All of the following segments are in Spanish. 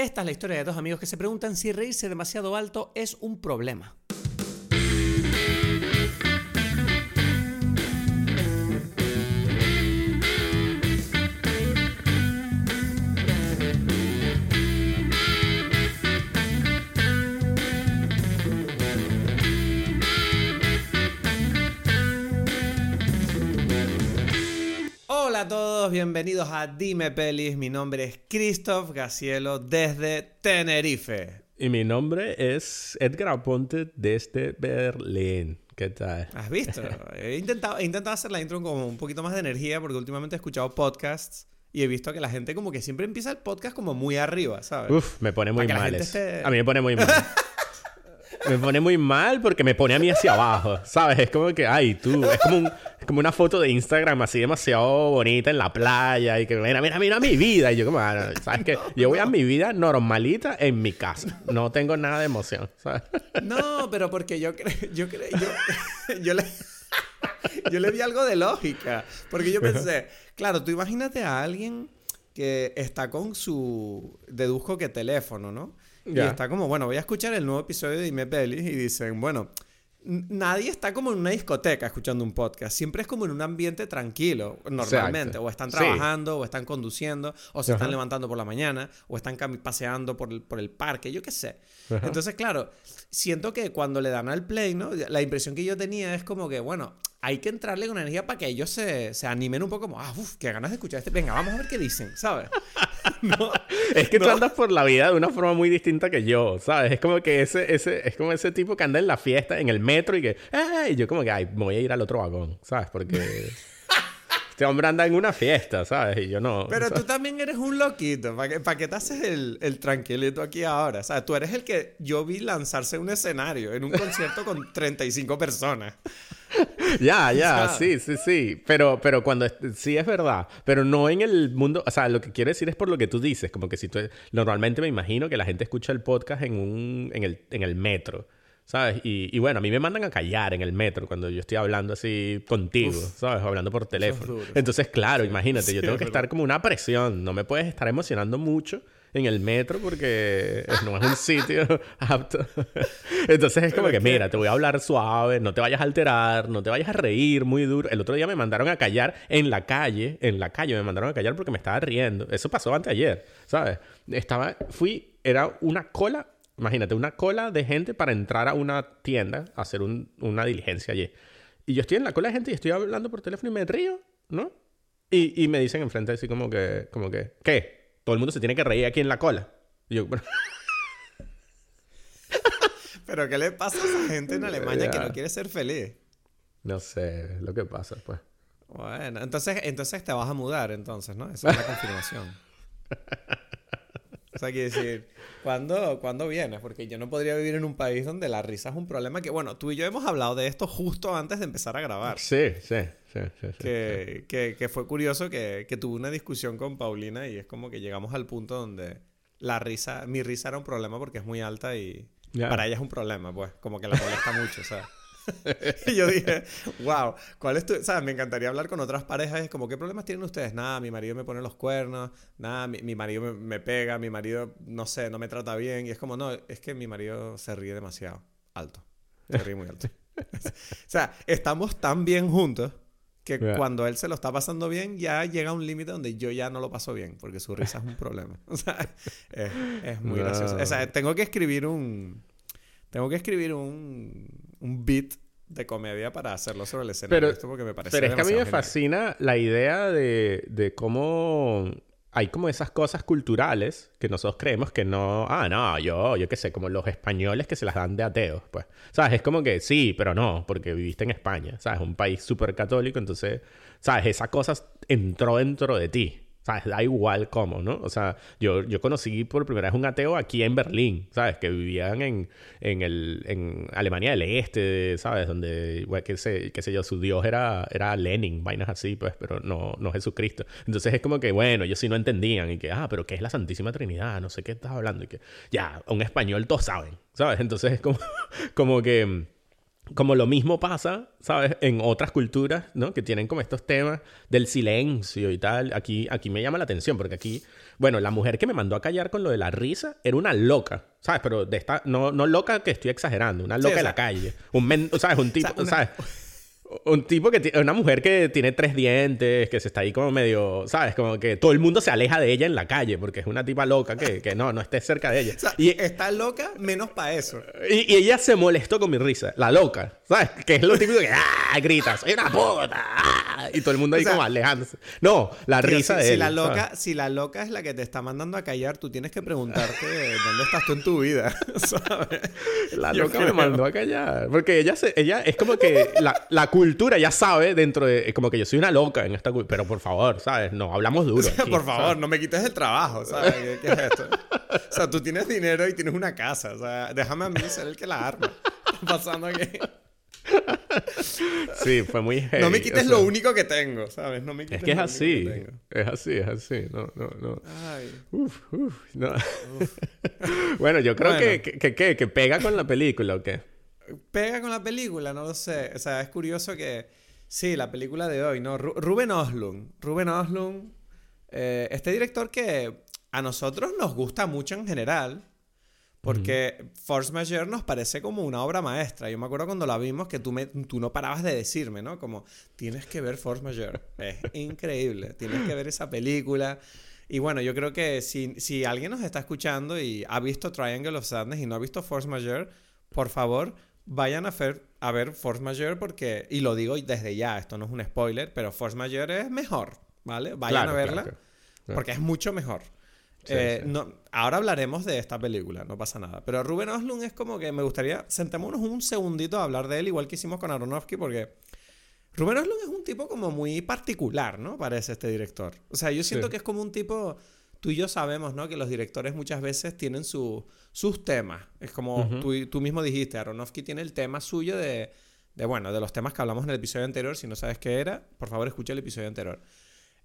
Esta es la historia de dos amigos que se preguntan si reírse demasiado alto es un problema. Hola a todos, bienvenidos a Dime Pelis. Mi nombre es Christoph Gacielo desde Tenerife. Y mi nombre es Edgar Aponte desde Berlín. ¿Qué tal? ¿Has visto? He intentado, he intentado hacer la intro con un poquito más de energía porque últimamente he escuchado podcasts y he visto que la gente como que siempre empieza el podcast como muy arriba, ¿sabes? Uf, me pone muy mal. esté- A mí me pone muy mal. Me pone muy mal porque me pone a mí hacia abajo, ¿sabes? Es como que, ay, tú, es como, un- una foto de Instagram así demasiado bonita en la playa y que, mira, mira, mira mi vida. Y yo como, ah, ¿sabes qué? Yo voy a mi vida normalita en mi casa. No tengo nada de emoción, ¿sabes? No, pero porque yo creo, yo creo, yo, le, yo le di algo de lógica. Porque yo pensé, claro, tú imagínate a alguien que está con su, deduzco que teléfono, ¿no? Y está como, bueno, voy a escuchar el nuevo episodio de Dime Pelis y dicen, bueno, nadie está como en una discoteca escuchando un podcast. Siempre es como en un ambiente tranquilo, normalmente. Exacto. O están Sí. trabajando, o están conduciendo, o se están levantando por la mañana, o están paseando por el, por el parque, yo qué sé. Ajá. Entonces, claro, siento que cuando le dan al play, ¿no? La impresión que yo tenía es como que, bueno, hay que entrarle con energía para que ellos se, se animen un poco como, ah, uff, qué ganas de escuchar este. Venga, vamos a ver qué dicen, ¿sabes? no, Es que tú No. andas por la vida de una forma muy distinta que yo, ¿sabes? Es como que ese, ese, es como ese tipo que anda en la fiesta, en el metro y que, ¡ay! Y yo como que, ay, voy a ir al otro vagón, ¿sabes? Porque este hombre anda en una fiesta, ¿sabes? Y yo no. Pero ¿sabes? tú también eres un loquito. ¿Para qué, para qué te haces el, el tranquilito aquí ahora? O sea, tú eres el que yo vi lanzarse un escenario en un concierto con 35 personas. Ya, ya, ¿sabes? sí, sí, sí. Pero, pero cuando es- sí es verdad. Pero no en el mundo. O sea, lo que quiero decir es por lo que tú dices. Como que si tú. Normalmente me imagino que la gente escucha el podcast en un. en el, en el metro. ¿Sabes? Y, y bueno, a mí me mandan a callar en el metro cuando yo estoy hablando así contigo, ¿sabes? Hablando por teléfono. Entonces, claro, imagínate, yo Sí, tengo es que estar como una presión. No me puedes estar emocionando mucho en el metro porque no es un sitio apto. Entonces es como que- mira, te voy a hablar suave, no te vayas a alterar, no te vayas a reír muy duro. El otro día me mandaron a callar en la calle, en la calle me mandaron a callar porque me estaba riendo. Eso pasó antes ayer, ¿sabes? Estaba, fui, era una cola, imagínate, una cola de gente para entrar a una tienda a hacer un- una diligencia allí. Y yo estoy en la cola de gente y estoy hablando por teléfono y me río, ¿no? Y, y me dicen enfrente así como que, como que, ¿qué? Todo el mundo se tiene que reír aquí en la cola. Y yo, bueno, Pero ¿qué le pasa a esa gente en Alemania que no quiere ser feliz? no sé lo que pasa, pues. Bueno, entonces, entonces te vas a mudar, entonces, ¿no? Esa es la confirmación. O sea, quiere decir, ¿cuándo, ¿cuándo vienes? Porque yo no podría vivir en un país donde la risa es un problema que, bueno, tú y yo hemos hablado de esto justo antes de empezar a grabar. Sí, sí, sí, sí. sí, Que, que, que fue curioso que, que tuve una discusión con Paulina y es como que llegamos al punto donde la risa, mi risa era un problema porque es muy alta y Ya. para ella es un problema, pues, como que la molesta mucho, ¿sabes? y yo dije, wow, ¿cuál es tu...? ¿Sabes? Me encantaría hablar con otras parejas. Es como, ¿qué problemas tienen ustedes? Nada, mi marido me pone los cuernos. Nada, mi, mi marido me, me pega. Mi marido, no sé, no me trata bien. Y es como, no, es que mi marido se ríe demasiado alto. Se ríe muy alto. o sea, estamos tan bien juntos que Ya. cuando él se lo está pasando bien, ya llega a un límite donde yo ya no lo paso bien, porque su risa es un problema. O sea, es, es muy No. gracioso. O sea, tengo que escribir un... Tengo que escribir un, un beat de comedia para hacerlo sobre el escenario. Pero- Esto porque me parece Pero es que a mí me genial. fascina la idea de, de cómo hay como esas cosas culturales que nosotros creemos que no, ah, no, yo, yo qué sé, como los españoles que se las dan de ateos, pues. ¿Sabes? Es como que sí, pero no, porque viviste en España, ¿sabes? Un país súper católico, entonces, ¿sabes? Esa cosa entró dentro de ti. Da igual cómo, ¿no? O sea, yo, yo conocí por primera vez un ateo aquí en Berlín, ¿sabes? Que vivían en, en, el, en Alemania del Este, ¿sabes? Donde, bueno, qué sé, qué sé yo, su dios era, era Lenin, vainas así, pues, pero no, no Jesucristo. Entonces es como que, bueno, ellos sí no entendían y que, ah, pero ¿qué es la Santísima Trinidad? No sé qué estás hablando. Y que, ya, un español todos saben, ¿sabes? Entonces es como, como que como lo mismo pasa, ¿sabes? En otras culturas, ¿no? Que tienen como estos temas del silencio y tal. Aquí, aquí me llama la atención porque aquí, bueno, la mujer que me mandó a callar con lo de la risa era una loca, ¿sabes? Pero de esta, no, no loca que estoy exagerando, una loca de la calle. Un men, ¿sabes? Un tipo, ¿sabes? Un tipo que tiene, una mujer que tiene tres dientes, que se está ahí como medio, ¿sabes? Como que todo el mundo se aleja de ella en la calle porque es una tipa loca que, que no, no esté cerca de ella. y está loca menos para eso. Y, ella se molestó con mi risa, la loca, ¿sabes? Que es lo típico que ¡ah! grita, soy una puta. ¡ah! Y todo el mundo ahí como alejándose. No, la risa de si ella. La loca, si la loca es la que te está mandando a callar, tú tienes que preguntarte dónde estás tú en tu vida, ¿sabes? La loca me mandó a callar. Porque ella, se, ella es como que la, la cultura ya sabe dentro de... Como que yo soy una loca en esta... Pero por favor, ¿sabes? No, hablamos duro. por favor, no me quites el trabajo, ¿sabes? ¿Qué, es esto? O sea, tú tienes dinero y tienes una casa. O sea, déjame a mí ser el que la arma. ¿Qué está pasando aquí? Sí, fue muy heavy. No me quites lo único que tengo, ¿sabes? No me quites Es que es así. es así, es así. No, no, no. Ay. Uf, uf, no. bueno, yo creo Que, que, que, que, pega con la película, ¿o qué? Pega con la película, no lo sé. O sea, es curioso que. Sí, la película de hoy, ¿no? Ruben Oslund. Ruben Oslund. Eh, este director que a nosotros nos gusta mucho en general. Porque Force Majeure nos parece como una obra maestra. Yo me acuerdo cuando la vimos que tú, me, tú no parabas de decirme, ¿no? Como, tienes que ver Force Majeure. Es increíble. Tienes que ver esa película. Y bueno, yo creo que si, si alguien nos está escuchando y ha visto Triangle of Sadness y no ha visto Force Majeure, por favor, vayan a, a ver Force Majeure porque, y lo digo desde ya, esto no es un spoiler, pero Force Majeure es mejor, ¿vale? Vayan a verla porque es mucho mejor. Eh, no, ahora hablaremos de esta película, no pasa nada. Pero Ruben Oslund es como que me gustaría, sentémonos un segundito a hablar de él, igual que hicimos con Aronofsky, porque Ruben Oslund es un tipo como muy particular, ¿no? Parece este director. O sea, yo siento que es como un tipo tú y yo sabemos, ¿no? Que los directores muchas veces tienen sus temas. Es como tú, tú, mismo dijiste, Aronofsky tiene el tema suyo de, de, bueno, de los temas que hablamos en el episodio anterior. Si no sabes qué era, por favor escucha el episodio anterior.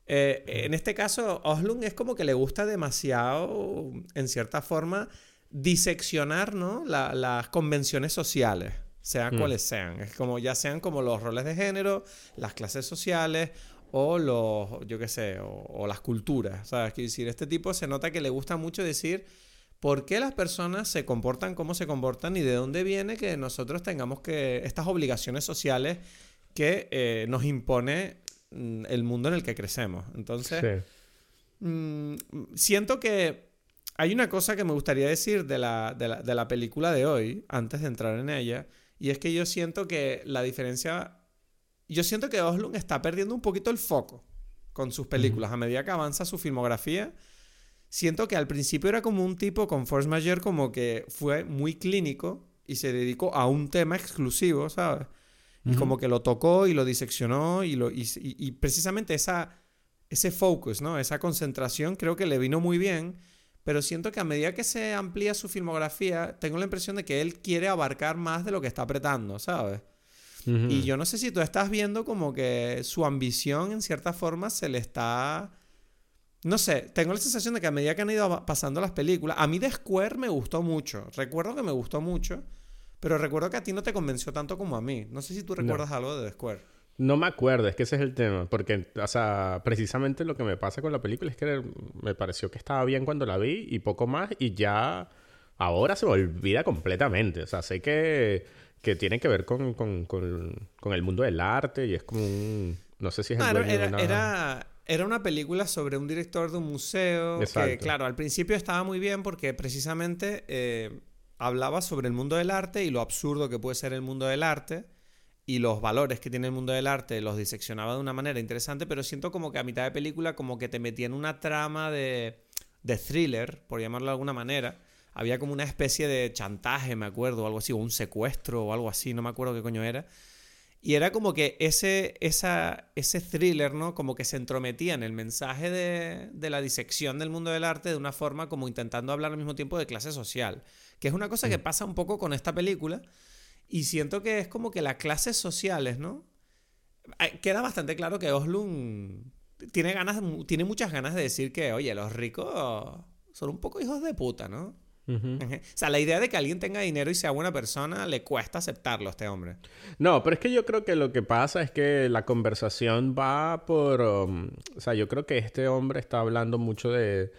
Eh, en este caso, Oslund es como que le gusta demasiado, en cierta forma, diseccionar, ¿no? las convenciones sociales sean mm. cuales sean. Es como ya sean como los roles de género, las clases sociales o los, yo qué sé, o, las culturas, ¿sabes? Quiero decir, este tipo se nota que le gusta mucho decir por qué las personas se comportan como se comportan y de dónde viene que nosotros tengamos que estas obligaciones sociales que eh, nos impone mm, el mundo en el que crecemos. Entonces, mm, siento que hay una cosa que me gustaría decir de la, de, la, de la película de hoy, antes de entrar en ella, y es que yo siento que la diferencia yo siento que Oslund está perdiendo un poquito el foco con sus películas. A medida que avanza su filmografía, siento que al principio era como un tipo con Force Majeure como que fue muy clínico y se dedicó a un tema exclusivo, ¿sabes? Y como que lo tocó y lo diseccionó y, lo, y, precisamente esa, ese focus, ¿no? Esa concentración creo que le vino muy bien, pero siento que a medida que se amplía su filmografía, tengo la impresión de que él quiere abarcar más de lo que está apretando, ¿sabes? Y yo no sé si tú estás viendo como que su ambición en cierta forma se le está... No sé, tengo la sensación de que a medida que han ido pasando las películas, a mí The Square me gustó mucho. Recuerdo que me gustó mucho, pero recuerdo que a ti no te convenció tanto como a mí. No sé si tú recuerdas algo de The Square. No me acuerdo, es que ese es el tema. Porque, o sea, precisamente lo que me pasa con la película es que me pareció que estaba bien cuando la vi y poco más, y ya ahora se me olvida completamente. O sea, sé que que tiene que ver con, con, con, el mundo del arte y es como un... No sé si es el era, era, una... película sobre un director de un museo que, claro, al principio estaba muy bien porque precisamente eh, hablaba sobre el mundo del arte y lo absurdo que puede ser el mundo del arte y los valores que tiene el mundo del arte los diseccionaba de una manera interesante, pero siento como que a mitad de película como que te metía en una trama de, de thriller, por llamarlo de alguna manera, había como una especie de chantaje, me acuerdo, o algo así, o un secuestro o algo así, no me acuerdo qué coño era. Y era como que ese, esa, ese thriller, ¿no? Como que se entrometía en el mensaje de, de, la disección del mundo del arte de una forma como intentando hablar al mismo tiempo de clase social. Que es una cosa que mm. pasa un poco con esta película. Y siento que es como que las clases sociales, ¿no? Queda bastante claro que Oslund tiene, ganas, tiene muchas ganas de decir que, oye, los ricos son un poco hijos de puta, ¿no? O sea, la idea de que alguien tenga dinero y sea buena persona le cuesta aceptarlo a este hombre. No, pero es que yo creo que lo que pasa es que la conversación va por... um, o sea, yo creo que este hombre está hablando mucho de...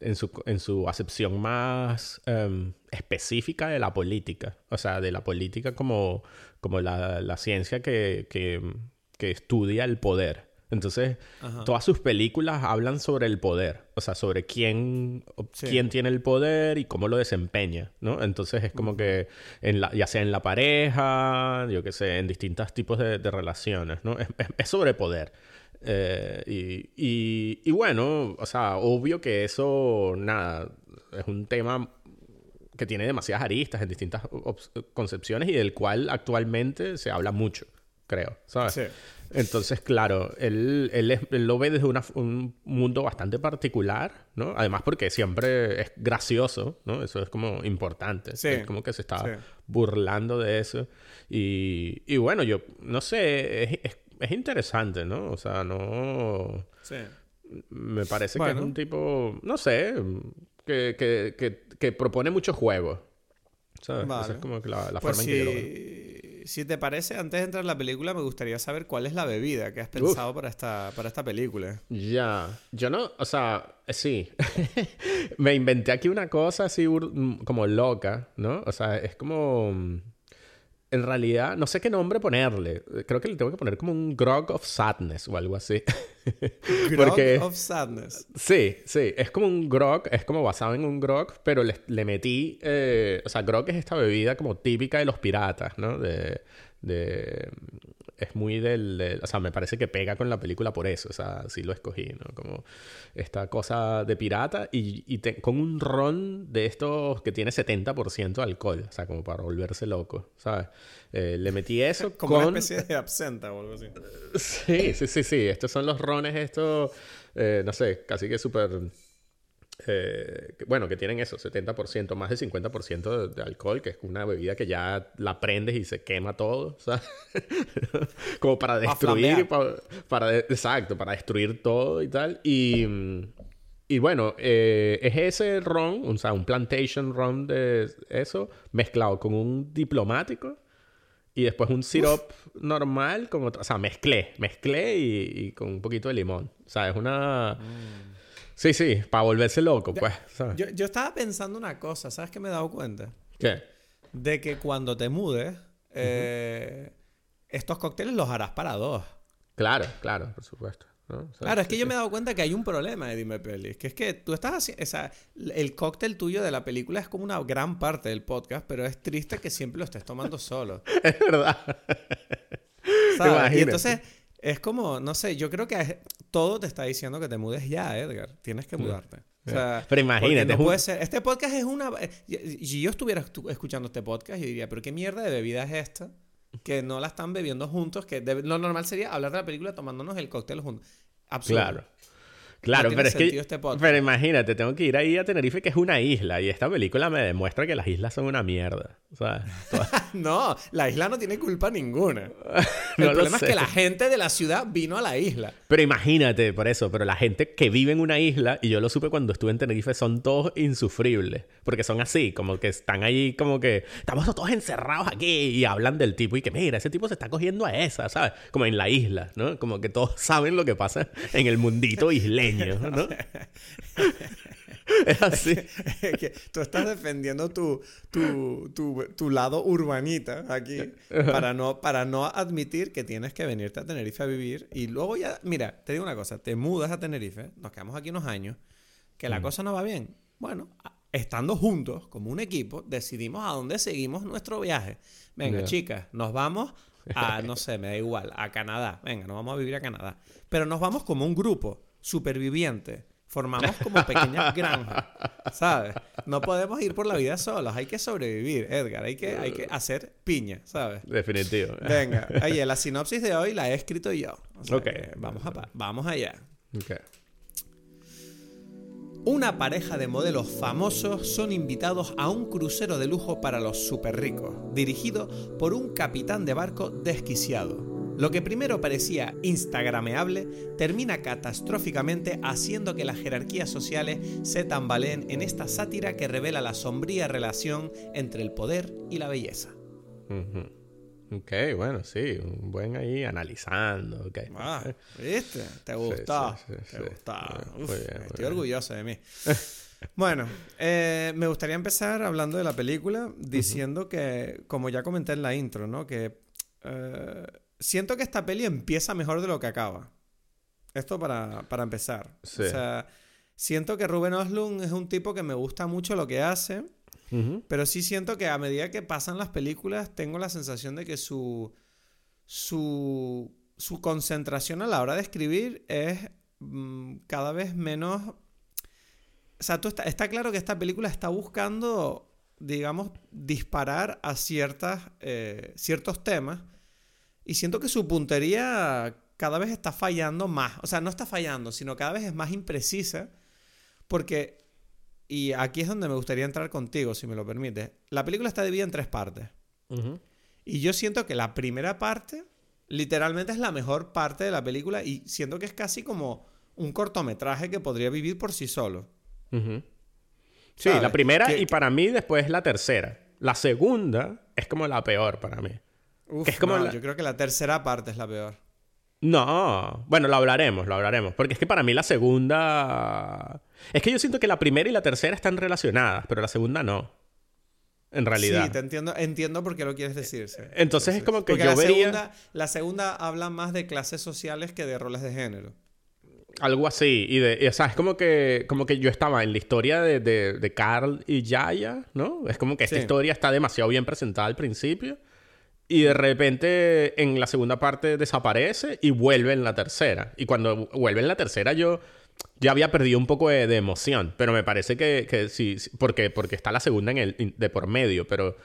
En su, en su acepción más um, específica de la política. O sea, de la política como, como la, la ciencia que, que, que estudia el poder. Entonces, Ajá. todas sus películas hablan sobre el poder, o sea, sobre quién, Sí. quién tiene el poder y cómo lo desempeña, ¿no? Entonces es como que, en la, ya sea en la pareja, yo qué sé, en distintos tipos de, de relaciones, ¿no? Es, es- es sobre poder. Eh, y, y- y bueno, o sea, obvio que eso, nada, es un tema que tiene demasiadas aristas en distintas concepciones y del cual actualmente se habla mucho, creo, ¿sabes? Sí. Entonces, claro, él, él, es- él lo ve desde una- un mundo bastante particular, ¿no? Además porque siempre es gracioso, ¿no? Eso es como importante. Sí, Es como que se está sí. burlando de eso. Y, y bueno, yo no sé, es, es- es interesante, ¿no? O sea, no... Sí. Me parece que es un tipo, no sé, que, que, que, que propone muchos juegos. ¿Sabes? Esa es como la, la Pues forma en que yo lo veo. Si, te parece, antes de entrar en la película, me gustaría saber cuál es la bebida que has pensado para esta, para esta película. Ya, yo no, o sea, sí, me inventé aquí una cosa así mm, como loca, ¿no? O sea, es como, mm, en realidad, no sé qué nombre ponerle, creo que le tengo que poner como un grog of sadness o algo así. Grog Porque- of Sadness. Sí, sí, es como un grog, es como basado en un grog, pero le, le metí, eh, o sea, grog es esta bebida como típica de los piratas, ¿no? De, de, es muy del, del- o sea, me parece que pega con la película por eso, o sea, sí lo escogí, ¿no? Como esta cosa de pirata y, y te- con un ron de estos que tiene 70% de alcohol, o sea, como para volverse loco, ¿sabes? Eh, le metí eso Como con... una especie de absenta o algo así. Sí, sí, sí, sí. Estos son los rones, estos, eh, no sé, casi que súper... eh, bueno, que tienen eso, 70%, más del 50% de, de alcohol, que es una bebida que ya la prendes y se quema todo, ¿sabes? Como para destruir, para, de- exacto, para destruir todo y tal. Y, mm, y bueno, eh, es ese ron, o sea, un plantation ron de eso, mezclado con un diplomático. Y después un sirop normal con otra... O sea, mezclé. Mezclé y, y con un poquito de limón. O sea, es una... Sí, sí. Para volverse loco, pues. ¿sabes? Yo, yo estaba pensando una cosa, ¿sabes qué me he dado cuenta? ¿Qué? De que cuando te mudes, eh, estos cócteles los harás para dos. Claro, claro, por supuesto. Claro, es que sí, yo sí. me he dado cuenta que hay un problema de Dime Pelis, que es que tú estás haciendo, o sea, el cóctel tuyo de la película es como una gran parte del podcast, pero es triste que siempre lo estés tomando solo. Es verdad. ¿sabes? Y entonces es como, no sé, yo creo que todo te está diciendo que te mudes ya, Edgar. Tienes que mudarte. O sea, Pero imagínate, No puede ser. Este podcast es una. y- Si yo estuviera estu- escuchando este podcast, yo diría, ¿pero qué mierda de bebida es esta? Que no la están bebiendo juntos. Que debe- lo normal sería hablar de la película tomándonos el cóctel juntos. Absurdo. Claro. Claro, pero es que... este. Pero imagínate, tengo que ir ahí a Tenerife, que es una isla. Y esta película me demuestra que las islas son una mierda. Todas- No, la isla no tiene culpa ninguna. No el problema es que la gente de la ciudad vino a la isla. Pero imagínate, por eso, pero la gente que vive en una isla, y yo lo supe cuando estuve en Tenerife, son todos insufribles. Porque son así, como que están ahí, como que estamos todos encerrados aquí y hablan del tipo y que mira, ese tipo se está cogiendo a esa, ¿sabes? Como en la isla, ¿no? Como que todos saben lo que pasa en el mundito isleño, ¿no? es así. Es que tú estás defendiendo tu, tu, tu, tu lado urbanita aquí para no, para no admitir que tienes que venirte a Tenerife a vivir y luego ya, mira, te digo una cosa, te mudas a Tenerife, nos quedamos aquí unos años, que la cosa no va bien. Bueno, estando juntos como un equipo, decidimos a dónde seguimos nuestro viaje. Venga, chicas, nos vamos a, no sé, me da igual, a Canadá. Venga, nos vamos a vivir a Canadá. Pero nos vamos como un grupo superviviente. Formamos como pequeñas granjas, ¿sabes? No podemos ir por la vida solos, hay que sobrevivir, Edgar, hay que, hay que hacer piña, ¿sabes? Definitivo. Venga, oye, la sinopsis de hoy la he escrito yo. O sea Ok. que vamos, a, vamos allá. Ok. Una pareja de modelos famosos son invitados a un crucero de lujo para los super ricos, dirigido por un capitán de barco desquiciado. Lo que primero parecía instagrameable termina catastróficamente haciendo que las jerarquías sociales se tambaleen en esta sátira que revela la sombría relación entre el poder y la belleza. Ok, bueno, sí, un buen ahí analizando. Okay. Ah, ¿viste? ¿Te gustó? ¿Te gustó? estoy orgulloso de mí. bueno, eh, me gustaría empezar hablando de la película diciendo que, como ya comenté en la intro, ¿no? Que eh, siento que esta peli empieza mejor de lo que acaba. Esto para, para empezar. O sea, siento que Ruben Oslund es un tipo que me gusta mucho lo que hace. Pero sí siento que a medida que pasan las películas, tengo la sensación de que su. su. su concentración a la hora de escribir es mm, cada vez menos. O sea, tú está, está, claro que esta película está buscando, digamos, disparar a ciertas, eh, ciertos temas y siento que su puntería cada vez está fallando más. O sea, no está fallando, sino cada vez es más imprecisa. Porque, y aquí es donde me gustaría entrar contigo, si me lo permite. La película está dividida en tres partes. Y yo siento que la primera parte, literalmente es la mejor parte de la película y siento que es casi como un cortometraje que podría vivir por sí solo. Sí, la primera y para mí después la tercera. La segunda es como la peor para mí es como Yo creo que la tercera parte es la peor. No, bueno, lo hablaremos, lo hablaremos. Porque es que para mí la segunda... Es que yo siento que la primera y la tercera están relacionadas, pero la segunda no. En realidad. Sí, te entiendo, entiendo por qué lo quieres decir. Entonces, es como que yo la vería... Segunda, la segunda habla más de clases sociales que de roles de género. Algo así. Y, de, o sea, es como que, como que yo estaba en la historia de, de, Carl y Yaya, ¿no? Es como que esta historia está demasiado bien presentada al principio. Y de repente en la segunda parte desaparece y vuelve en la tercera. Y cuando vuelve en la tercera yo ya había perdido un poco de, emoción. Pero me parece que, que sí, porque, porque está la segunda en el, de por medio. Pero,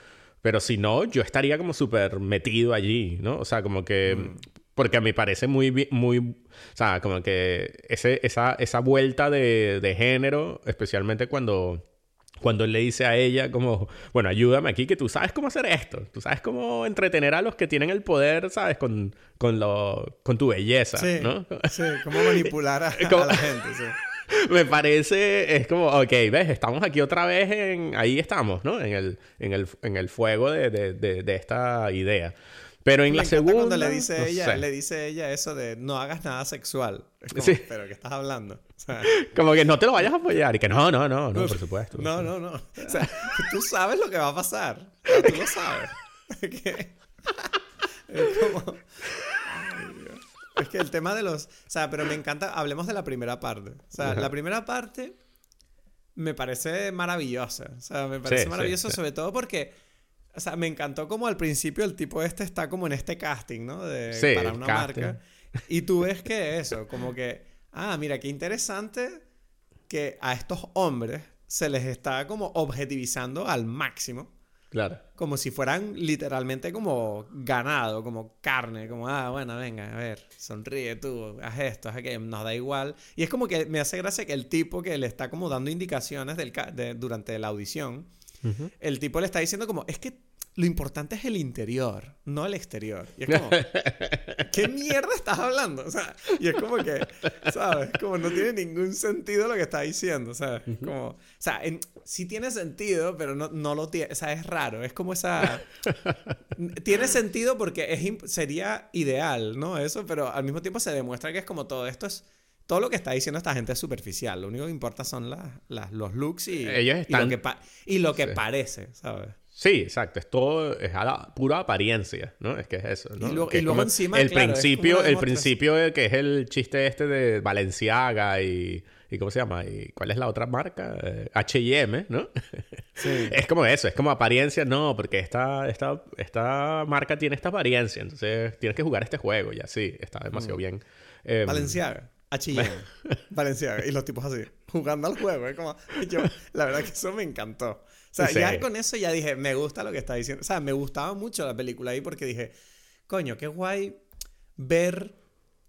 pero si no, yo estaría como súper metido allí, ¿no? O sea, como que... Mm. Porque a mí parece muy, muy... O sea, como que ese, esa, esa vuelta de, de género, especialmente cuando cuando él le dice a ella como, bueno, ayúdame aquí, que tú sabes cómo hacer esto, tú sabes cómo entretener a los que tienen el poder, ¿sabes? Con, con, lo, con tu belleza, ¿no? Sí, cómo manipular a, la gente, sí. Me parece, es como, ok, ves, estamos aquí otra vez en, ahí estamos, ¿no? En el, en el, en el fuego de, de, de esta idea. Pero en la segunda. Cuando le dice ella, le dice ella eso de no hagas nada sexual. Es como, sí. pero ¿qué estás hablando? como que no te lo vayas a apoyar. Y que no, no, no, no, por supuesto. No, no, no. O sea, tú sabes lo que va a pasar. tú lo sabes. es como. Es que el tema de los. O sea, pero me encanta. Hablemos de la primera parte. O sea, la primera parte me parece maravillosa. O sea, me parece maravilloso, sobre todo porque o sea, me encantó como al principio el tipo este está como en este casting, ¿no? De, sí, para una marca. Y tú ves que eso, como que, ah, mira, qué interesante que a estos hombres se les está como objetivizando al máximo. Claro. Como si fueran literalmente como ganado, como carne, como, ah, bueno, venga, a ver, sonríe tú, haz esto, haz aquello, nos da igual. Y es como que me hace gracia que el tipo que le está como dando indicaciones del durante la audición, el tipo le está diciendo como, es que lo importante es el interior, no el exterior. Y es como, ¿qué mierda estás hablando? O sea, y es como que, ¿sabes? Como no tiene ningún sentido lo que está diciendo, ¿sabes? Como, o sea, sí tiene sentido, pero no, no lo tiene, o sea, es raro, es como esa... tiene sentido porque es, sería ideal, ¿no? Eso, pero al mismo tiempo se demuestra que es como todo esto es todo lo que está diciendo esta gente es superficial. Lo único que importa son las, los looks y, Ellos y lo que, y lo que parece, ¿sabes? Sí, exacto. Es todo, es a la pura apariencia, ¿no? Es que es eso, ¿no? Y, luego encima, el principio, el principio que es el chiste este de Valenciaga y, y ¿cómo se llama? ¿Y cuál es la otra marca? H&M, ¿no? Sí. es como eso, es como apariencia, no, porque esta, esta, esta marca tiene esta apariencia, entonces tienes que jugar este juego y así, está demasiado mm. bien. Eh, Valenciaga. H&M. Valenciaga. Y los tipos así, jugando al juego. Es como, yo, la verdad que eso me encantó. O sea, ya con eso ya dije, me gusta lo que está diciendo. O sea, me gustaba mucho la película ahí porque dije, coño, qué guay ver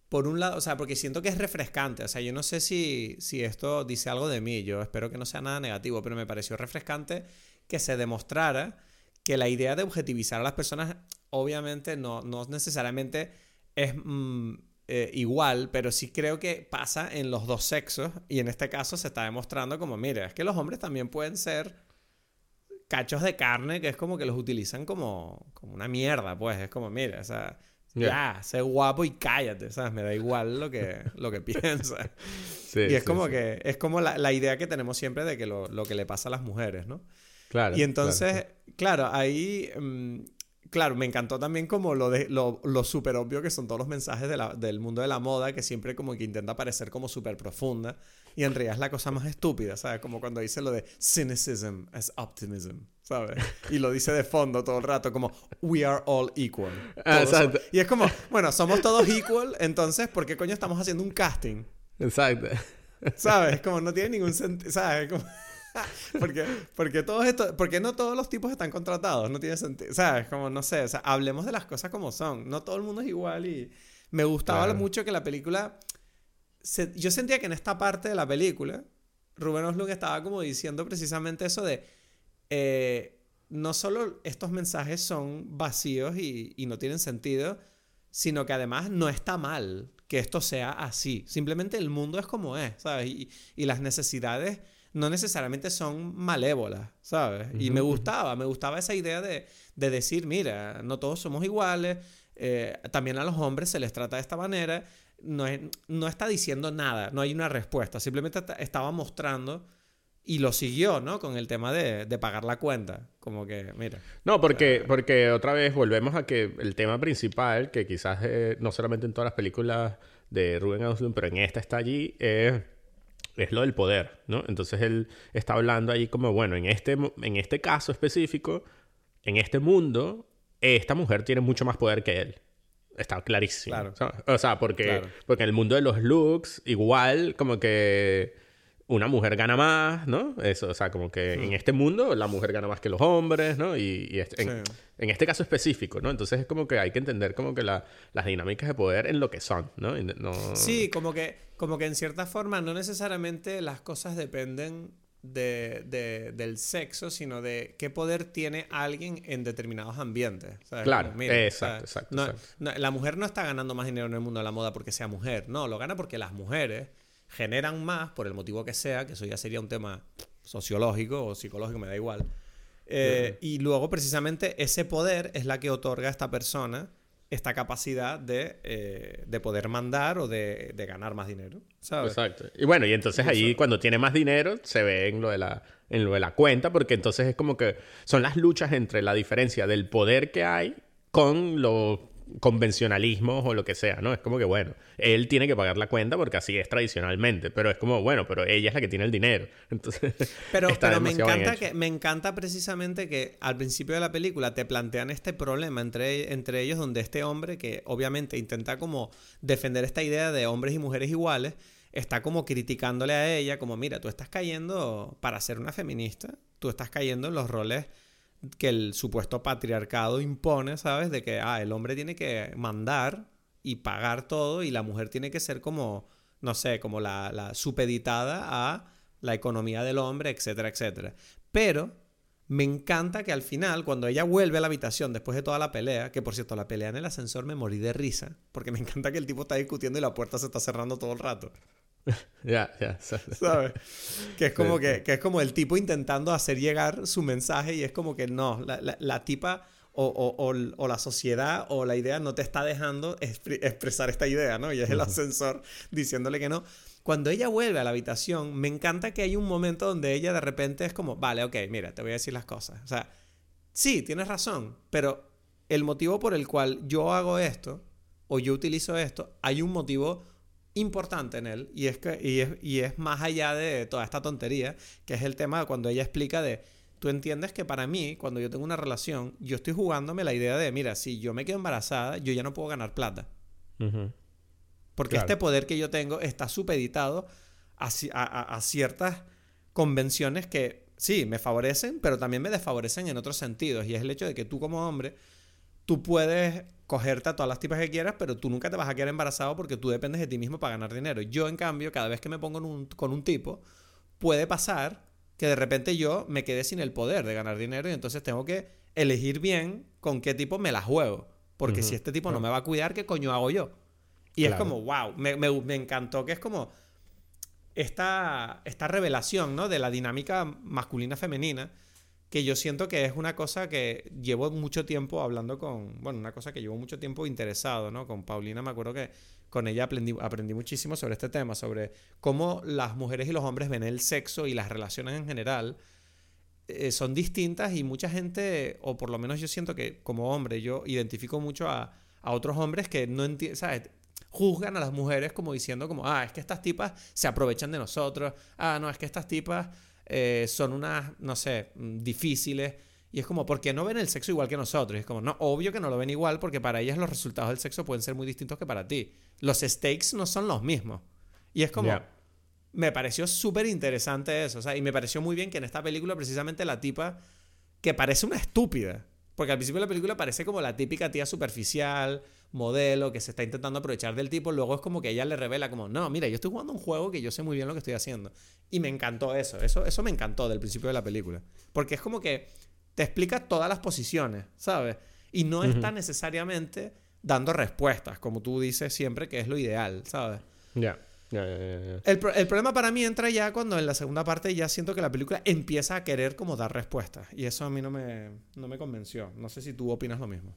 por un lado, o sea, porque siento que es refrescante. O sea, yo no sé si, si esto dice algo de mí, yo espero que no sea nada negativo, pero me pareció refrescante que se demostrara que la idea de objetivizar a las personas, obviamente, no, no necesariamente es mm, eh, igual, pero sí creo que pasa en los dos sexos y en este caso se está demostrando como, mira, es que los hombres también pueden ser cachos de carne que es como que los utilizan como, como una mierda, pues es como, mira, o sea, ya, sé guapo y cállate, ¿sabes? Me da igual lo que, lo que piensas. y es como que, es como la, la, idea que tenemos siempre de que lo, lo, que le pasa a las mujeres, ¿no? Claro. Y entonces, claro, ahí... Mm, claro, me encantó también como lo de lo, lo súper obvio que son todos los mensajes de la, del mundo de la moda, que siempre como que intenta parecer como súper profunda. Y en realidad es la cosa más estúpida, ¿sabes? Como cuando dice lo de cynicism as optimism, ¿sabes? Y lo dice de fondo todo el rato, como we are all equal. Ah, exacto. Y es como, bueno, somos todos equal, entonces, ¿por qué coño estamos haciendo un casting? Exacto. ¿Sabes? Como no tiene ningún sentido, ¿sabes? Como... porque, porque todos estos, porque no todos los tipos están contratados, no tiene sentido, ¿sabes? Como no sé, o sea, hablemos de las cosas como son, no todo el mundo es igual y me gustaba mucho que la película, yo sentía que en esta parte de la película, Rubén Oslund estaba como diciendo precisamente eso de, eh, no solo estos mensajes son vacíos y, y no tienen sentido, sino que además no está mal que esto sea así, simplemente el mundo es como es, ¿sabes? Y, y las necesidades no necesariamente son malévolas, ¿sabes? Y me gustaba, me gustaba esa idea de, decir, mira, no todos somos iguales, eh, también a los hombres se les trata de esta manera, no, no está diciendo nada, no hay una respuesta, simplemente estaba mostrando y lo siguió, ¿no? Con el tema de, pagar la cuenta. Como que, mira. No, porque, porque otra vez volvemos a que el tema principal, que quizás eh, no solamente en todas las películas de Ruben Auslund, pero en esta está allí, es es lo del poder, ¿no? Entonces él está hablando ahí como, bueno, en este, en este caso específico, en este mundo, esta mujer tiene mucho más poder que él. Está clarísimo. O sea, porque, porque en el mundo de los looks, igual, como que una mujer gana más, ¿no? Eso, o sea, como que en este mundo la mujer gana más que los hombres, ¿no? Y, este, en, este caso específico, ¿no? Entonces es como que hay que entender como que las dinámicas de poder en lo que son, ¿no? Sí, como que, como que en cierta forma no necesariamente las cosas dependen de, del sexo, sino de qué poder tiene alguien en determinados ambientes. Claro, exacto, exacto, la mujer no está ganando más dinero en el mundo de la moda porque sea mujer, no, lo gana porque las mujeres generan más, por el motivo que sea, que eso ya sería un tema sociológico o psicológico, me da igual. Eh, y luego, precisamente, ese poder es la que otorga a esta persona esta capacidad de, eh, de poder mandar o de, de, ganar más dinero. ¿sabes? Exacto. Y bueno, y entonces ahí cuando tiene más dinero se ve en lo, de la, en lo de la cuenta, porque entonces es como que son las luchas entre la diferencia del poder que hay con lo convencionalismos o lo que sea, ¿no? Es como que, bueno, él tiene que pagar la cuenta porque así es tradicionalmente, pero es como, bueno, pero ella es la que tiene el dinero. Entonces, pero, pero me encanta que me encanta precisamente que al principio de la película te plantean este problema entre, entre ellos donde este hombre que obviamente intenta como defender esta idea de hombres y mujeres iguales, está como criticándole a ella como, mira, tú estás cayendo para ser una feminista, tú estás cayendo en los roles que el supuesto patriarcado impone, ¿sabes? De que, ah, el hombre tiene que mandar y pagar todo y la mujer tiene que ser como, no sé, como la, la supeditada a la economía del hombre, etcétera, etcétera. Pero me encanta que al final, cuando ella vuelve a la habitación después de toda la pelea, que por cierto, la pelea en el ascensor me morí de risa, porque me encanta que el tipo está discutiendo y la puerta se está cerrando todo el rato. Ya, ya. ¿Sabes? Que es como que, es como el tipo intentando hacer llegar su mensaje y es como que no, la, tipa o, la sociedad o la idea no te está dejando expresar esta idea, ¿no? Y es el ascensor diciéndole que no. Cuando ella vuelve a la habitación, me encanta que hay un momento donde ella de repente es como, vale, ok, mira, te voy a decir las cosas. O sea, sí, tienes razón, pero el motivo por el cual yo hago esto o yo utilizo esto, hay un motivo importante en él y es, que, y es, y es más allá de toda esta tontería, que es el tema cuando ella explica de, tú entiendes que para mí, cuando yo tengo una relación, yo estoy jugándome la idea de, mira, si yo me quedo embarazada, yo ya no puedo ganar plata. Porque este poder que yo tengo está supeditado a, a, a, ciertas convenciones que sí, me favorecen, pero también me desfavorecen en otros sentidos. Y es el hecho de que tú como hombre, tú puedes cogerte a todas las tipas que quieras, pero tú nunca te vas a quedar embarazado porque tú dependes de ti mismo para ganar dinero. Yo, en cambio, cada vez que me pongo con un tipo, puede pasar que de repente yo me quede sin el poder de ganar dinero y entonces tengo que elegir bien con qué tipo me la juego. Porque si este tipo no me va a cuidar, ¿qué coño hago yo? Y es como, wow, me, me, me, encantó que es como esta, esta revelación, ¿no? De la dinámica masculina-femenina, que yo siento que es una cosa que llevo mucho tiempo hablando con, bueno, una cosa que llevo mucho tiempo interesado, ¿no? Con Paulina me acuerdo que con ella aprendí, aprendí muchísimo sobre este tema, sobre cómo las mujeres y los hombres ven el sexo y las relaciones en general. Eh, son distintas y mucha gente, o por lo menos yo siento que como hombre, yo identifico mucho a, a otros hombres que no entienden, ¿sabes? juzgan a las mujeres como diciendo como, ah, es que estas tipas se aprovechan de nosotros, ah, no, es que estas tipas eh, son unas, no sé, mm, difíciles. Y es como, ¿por qué no ven el sexo igual que nosotros? Y es como, no, obvio que no lo ven igual porque para ellas los resultados del sexo pueden ser muy distintos que para ti. Los stakes no son los mismos. Y es como, me pareció súper interesante eso. O sea, y me pareció muy bien que en esta película precisamente la tipa, que parece una estúpida, porque al principio de la película parece como la típica tía superficial, modelo, que se está intentando aprovechar del tipo. Luego es como que ella le revela como, no, mira, yo estoy jugando un juego que yo sé muy bien lo que estoy haciendo. Y me encantó eso. Eso, eso me encantó del principio de la película. Porque es como que te explica todas las posiciones, ¿sabes? Y no está necesariamente dando respuestas, como tú dices siempre, que es lo ideal, ¿sabes? Ya. El, el, problema para mí entra ya cuando en la segunda parte ya siento que la película empieza a querer como dar respuestas. Y eso a mí no me, no me convenció. No sé si tú opinas lo mismo.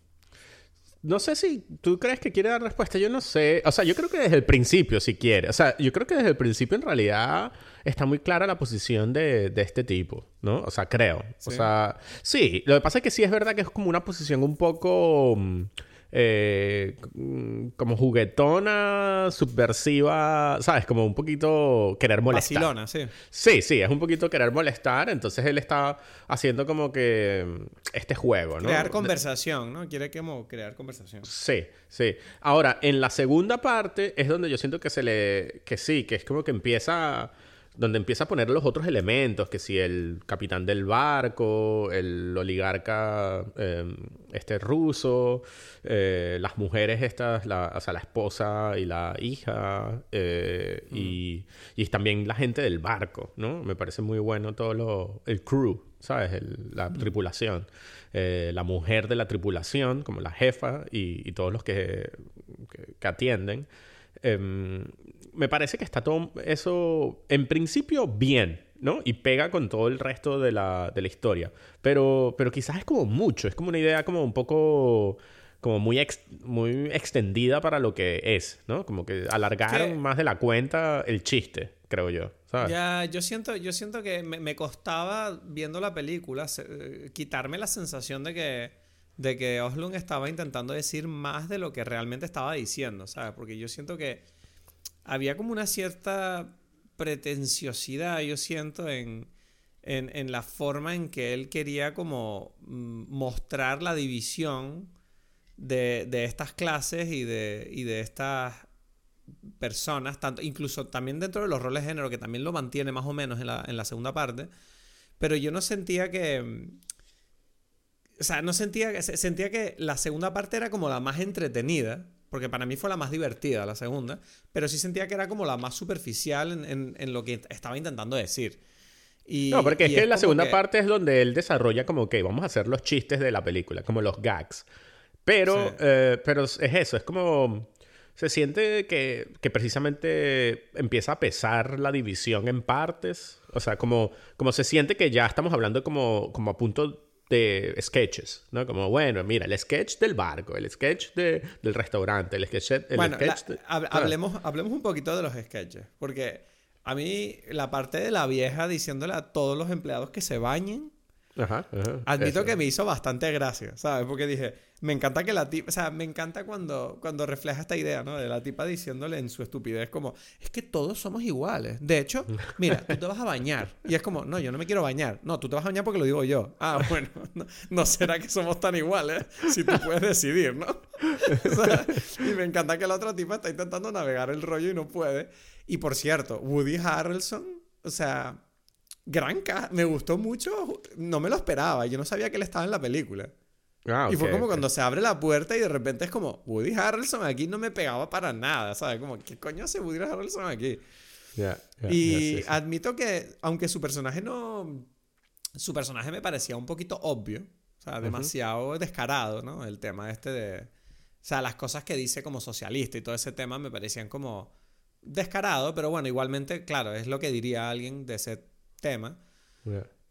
No sé si tú crees que quiere dar respuesta. Yo no sé. O sea, yo creo que desde el principio, si quiere. O sea, yo creo que desde el principio en realidad está muy clara la posición de, de este tipo, ¿no? O sea, creo. O sea, sí. Lo que pasa es que sí es verdad que es como una posición un poco... Mm, eh, como juguetona, subversiva, ¿sabes? Como un poquito querer molestar. Vacilona, sí. Sí, sí, es un poquito querer molestar. Entonces él está haciendo como que mm, este juego, ¿no? Crear conversación, ¿no? Quiere como crear conversación. Sí, sí. Ahora, en la segunda parte es donde yo siento que se le. que sí, que es como que empieza donde empieza a poner los otros elementos, que si el capitán del barco, el oligarca em, este ruso, eh, las mujeres estas, la, o sea, la esposa y la hija, eh, y, y, también la gente del barco, ¿no? Me parece muy bueno todo lo, el crew, ¿sabes? la tripulación. Eh, la mujer de la tripulación, como la jefa, y, todos los que, que atienden. Em, me parece que está todo eso, en principio, bien, ¿no? Y pega con todo el resto de la, de la historia. Pero, pero quizás es como mucho, es como una idea como un poco como muy, muy extendida para lo que es, ¿no? Como que alargaron más de la cuenta el chiste, creo yo. Ya, yo siento, yo siento que me, me costaba viendo la película eh, quitarme la sensación de que, de que Oslund estaba intentando decir más de lo que realmente estaba diciendo, ¿sabes? Porque yo siento que había como una cierta pretenciosidad, yo siento, en, en, la forma en que él quería como mm, mostrar la división de, de estas clases y de, y de estas personas, tanto, incluso también dentro de los roles de género, que también lo mantiene más o menos en la, en la segunda parte, pero yo no sentía que... Mm, o sea, no sentía, sentía que la segunda parte era como la más entretenida, porque para mí fue la más divertida la segunda, pero sí sentía que era como la más superficial en, lo que estaba intentando decir. Y, no, porque es que la segunda parte es donde él desarrolla como que vamos a hacer los chistes de la película, como los gags. Pero, eh, pero es eso, es como... Se siente que, que, precisamente empieza a pesar la división en partes. O sea, como, como se siente que ya estamos hablando como, como a punto de sketches, ¿no? Como, bueno, mira, el sketch del barco, el sketch de, del restaurante, el sketch... El bueno, hablemos, hablemos un poquito de los sketches, porque a mí la parte de la vieja diciéndole a todos los empleados que se bañen, ajá, admito que me hizo bastante gracia, ¿sabes? Porque dije, me encanta que la tipa, o sea, me encanta cuando, cuando refleja esta idea, ¿no? De la tipa diciéndole en su estupidez como, es que todos somos iguales. De hecho, mira, tú te vas a bañar. Y es como, no, yo no me quiero bañar. No, tú te vas a bañar porque lo digo yo. Ah, bueno, no, será que somos tan iguales si tú puedes decidir, ¿no? y me encanta que la otra tipa está intentando navegar el rollo y no puede. Y por cierto, Woody Harrelson, o sea, gran ca me gustó mucho, no me lo esperaba, yo no sabía que él estaba en la película. Ah, y fue como cuando se abre la puerta y de repente es como, Woody Harrelson aquí no me pegaba para nada, ¿sabes? Como, ¿qué coño hace Woody Harrelson aquí? y admito que, aunque su personaje no... Su personaje me parecía un poquito obvio, o sea, demasiado descarado, ¿no? El tema este de, sea, las cosas que dice como socialista y todo ese tema me parecían como descarado, pero bueno, igualmente, claro, es lo que diría alguien de ese tema.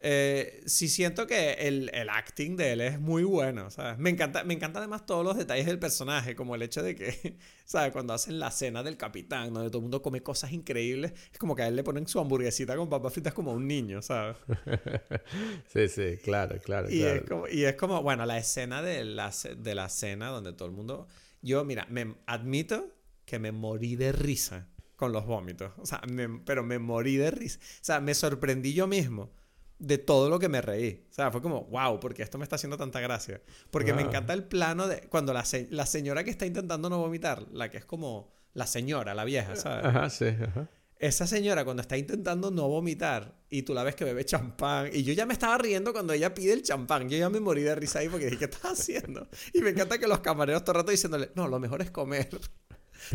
Eh, sí siento que el, el, acting de él es muy bueno, ¿sabes? Me encanta, me encanta además todos los detalles del personaje, como el hecho de que, ¿sabes? Cuando hacen la cena del capitán, donde todo el mundo come cosas increíbles, es como que a él le ponen su hamburguesita con papas fritas como un niño, ¿sabes? sí, sí, claro, claro. Y, Es como, y es como, bueno, la escena de la, de la cena donde todo el mundo... Yo, mira, me admito que me morí de risa con los vómitos, o sea, pero me morí de risa. O sea, me sorprendí yo mismo de todo lo que me reí. O sea, fue como, wow, porque esto me está haciendo tanta gracia. Porque me encanta el plano de cuando la, la señora que está intentando no vomitar, la que es como la señora, la vieja, ¿sabes? Ajá, sí, ajá. Esa señora cuando está intentando no vomitar y tú la ves que bebe champán y yo ya me estaba riendo cuando ella pide el champán, yo ya me morí de risa ahí porque dije, ¿qué estás haciendo? Y me encanta que los camareros todo el rato diciéndole, no, lo mejor es comer.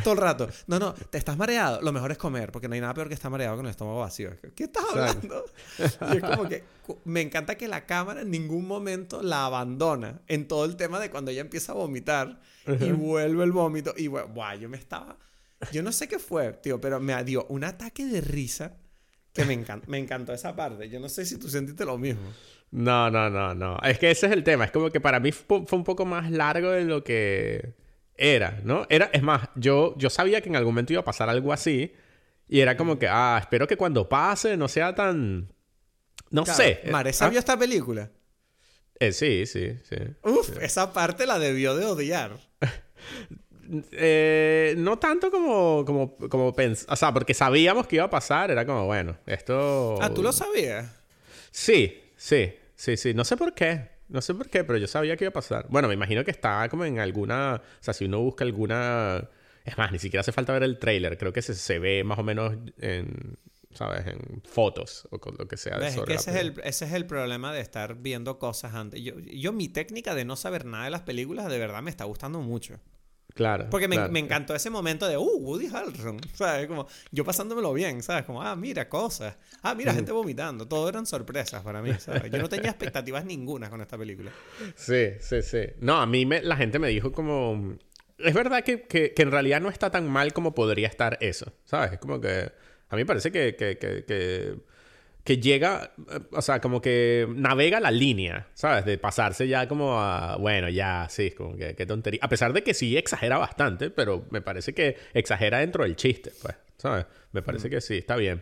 Todo el rato. No, no, te estás mareado. Lo mejor es comer, porque no hay nada peor que estar mareado con el estómago vacío. ¿Qué estás hablando? Y es como que me encanta que la cámara en ningún momento la abandona en todo el tema de cuando ella empieza a vomitar y vuelve el vómito. Y guau, yo me estaba. Yo no sé qué fue, tío, pero me dio un ataque de risa que me, encantó, me encantó esa parte. Yo no sé si tú sentiste lo mismo. No, no, no, no. Es que ese es el tema. Es como que para mí fue un poco más largo de lo que era, ¿no? Era, es más, yo, yo sabía que en algún momento iba a pasar algo así. Y era como que, ah, espero que cuando pase no sea tan. No sé. ¿Maresa vio esta película? Eh, sí, sí, sí. Uf, esa parte la debió de odiar. eh, no tanto como, como, como O sea, porque sabíamos que iba a pasar. Era como, bueno, esto. Ah, ¿tú lo sabías? Sí, sí, sí, sí. No sé por qué. No sé por qué, pero yo sabía que iba a pasar. Bueno, me imagino que está como en alguna. O sea, si uno busca alguna. Es más, ni siquiera hace falta ver el trailer. Creo que se, se ve más o menos en. ¿Sabes? En fotos o con lo que sea. De que ese, es el, ese es el problema de estar viendo cosas antes. Yo, yo, mi técnica de no saber nada de las películas, de verdad me está gustando mucho. Claro. Porque me, me, encantó ese momento de, uh, Woody Harrelson, ¿sabes? Como yo pasándomelo bien, ¿sabes? Como, ah, mira, cosas. Ah, mira, gente vomitando. Todo eran sorpresas para mí, ¿sabes? Yo no tenía expectativas ninguna con esta película. Sí, sí, sí. No, a mí me, la gente me dijo como... Es verdad que, que, que, en realidad no está tan mal como podría estar eso, ¿sabes? Es como que... A mí me parece que, que que llega, o sea, como que navega la línea, ¿sabes? De pasarse ya como a, bueno, ya, sí, como que qué tontería. A pesar de que sí exagera bastante, pero me parece que exagera dentro del chiste, pues, ¿sabes? Me parece que sí, está bien.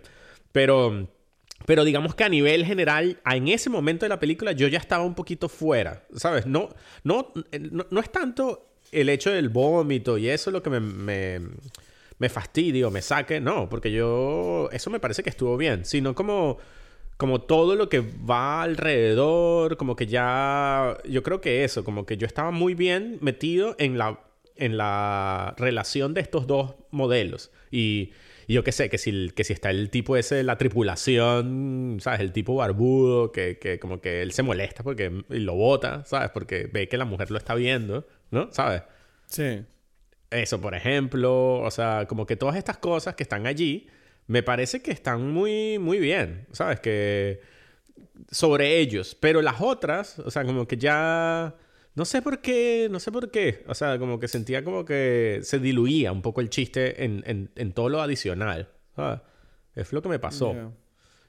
Pero, pero digamos que a nivel general, en ese momento de la película yo ya estaba un poquito fuera, ¿sabes? No, no, no, es tanto el hecho del vómito y eso lo que me, me me fastidio, me saque, no, porque yo, eso me parece que estuvo bien, sino como, como todo lo que va alrededor, como que ya, yo creo que eso, como que yo estaba muy bien metido en la, en la relación de estos dos modelos. Y, yo qué sé, que si, que si está el tipo ese la tripulación, ¿sabes? El tipo barbudo, que, que como que él se molesta porque lo bota, ¿sabes? Porque ve que la mujer lo está viendo, ¿no? ¿Sabes? Sí. Eso, por ejemplo, o sea, como que todas estas cosas que están allí, me parece que están muy, muy bien, ¿sabes? Que sobre ellos, pero las otras, o sea, como que ya... No sé por qué, no sé por qué. O sea, como que sentía como que se diluía un poco el chiste en, en, todo lo adicional. ¿sabes? Es lo que me pasó.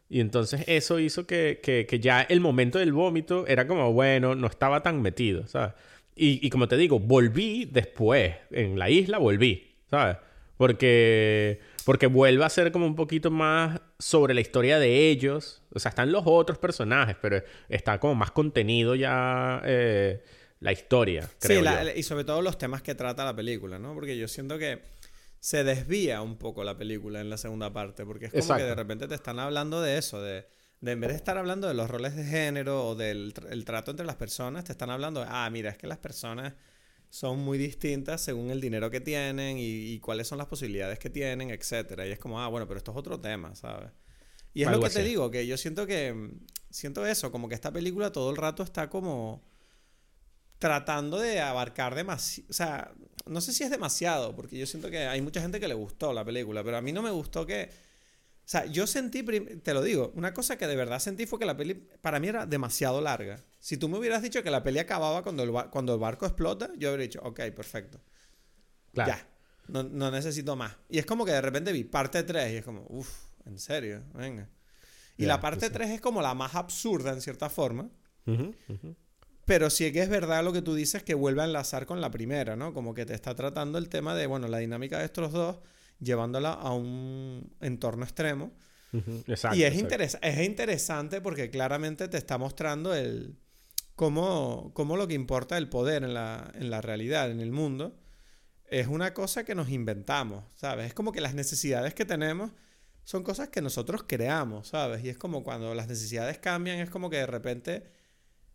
Y entonces eso hizo que, que, que, ya el momento del vómito era como, bueno, no estaba tan metido, ¿sabes? Y, como te digo, volví después. En la isla volví, ¿sabes? Porque, porque vuelve a ser como un poquito más sobre la historia de ellos. O sea, están los otros personajes, pero está como más contenido ya eh, la historia. Creo sí, y sobre todo los temas que trata la película, ¿no? Porque yo siento que se desvía un poco la película en la segunda parte, porque es como que de repente te están hablando de eso, de de en vez de estar hablando de los roles de género o del el trato entre las personas, te están hablando de, ah, mira, es que las personas son muy distintas según el dinero que tienen y, cuáles son las posibilidades que tienen, etcétera. Y es como, ah, bueno, pero esto es otro tema, ¿sabes? Y es lo que te digo, que yo siento que, siento eso, como que esta película todo el rato está como tratando de abarcar demasiado, o sea, no sé si es demasiado, porque yo siento que hay mucha gente que le gustó la película, pero a mí no me gustó que o sea, yo sentí, te lo digo, una cosa que de verdad sentí fue que la peli para mí era demasiado larga. Si tú me hubieras dicho que la peli acababa cuando el, cuando el barco explota, yo habría dicho, ok, perfecto. Claro. Ya. No, no necesito más. Y es como que de repente vi parte 3 y es como, uff, en serio, venga. Y la parte 3 es como la más absurda en cierta forma. Pero sí que es verdad lo que tú dices que vuelve a enlazar con la primera, ¿no? Como que te está tratando el tema de, bueno, la dinámica de estos dos, llevándola a un entorno extremo. Exacto. y es, interes- es interesante porque claramente te está mostrando el cómo, cómo lo que importa el poder en la, en la realidad, en el mundo, es una cosa que nos inventamos, ¿sabes? Es como que las necesidades que tenemos son cosas que nosotros creamos, ¿sabes? Y es como cuando las necesidades cambian, es como que de repente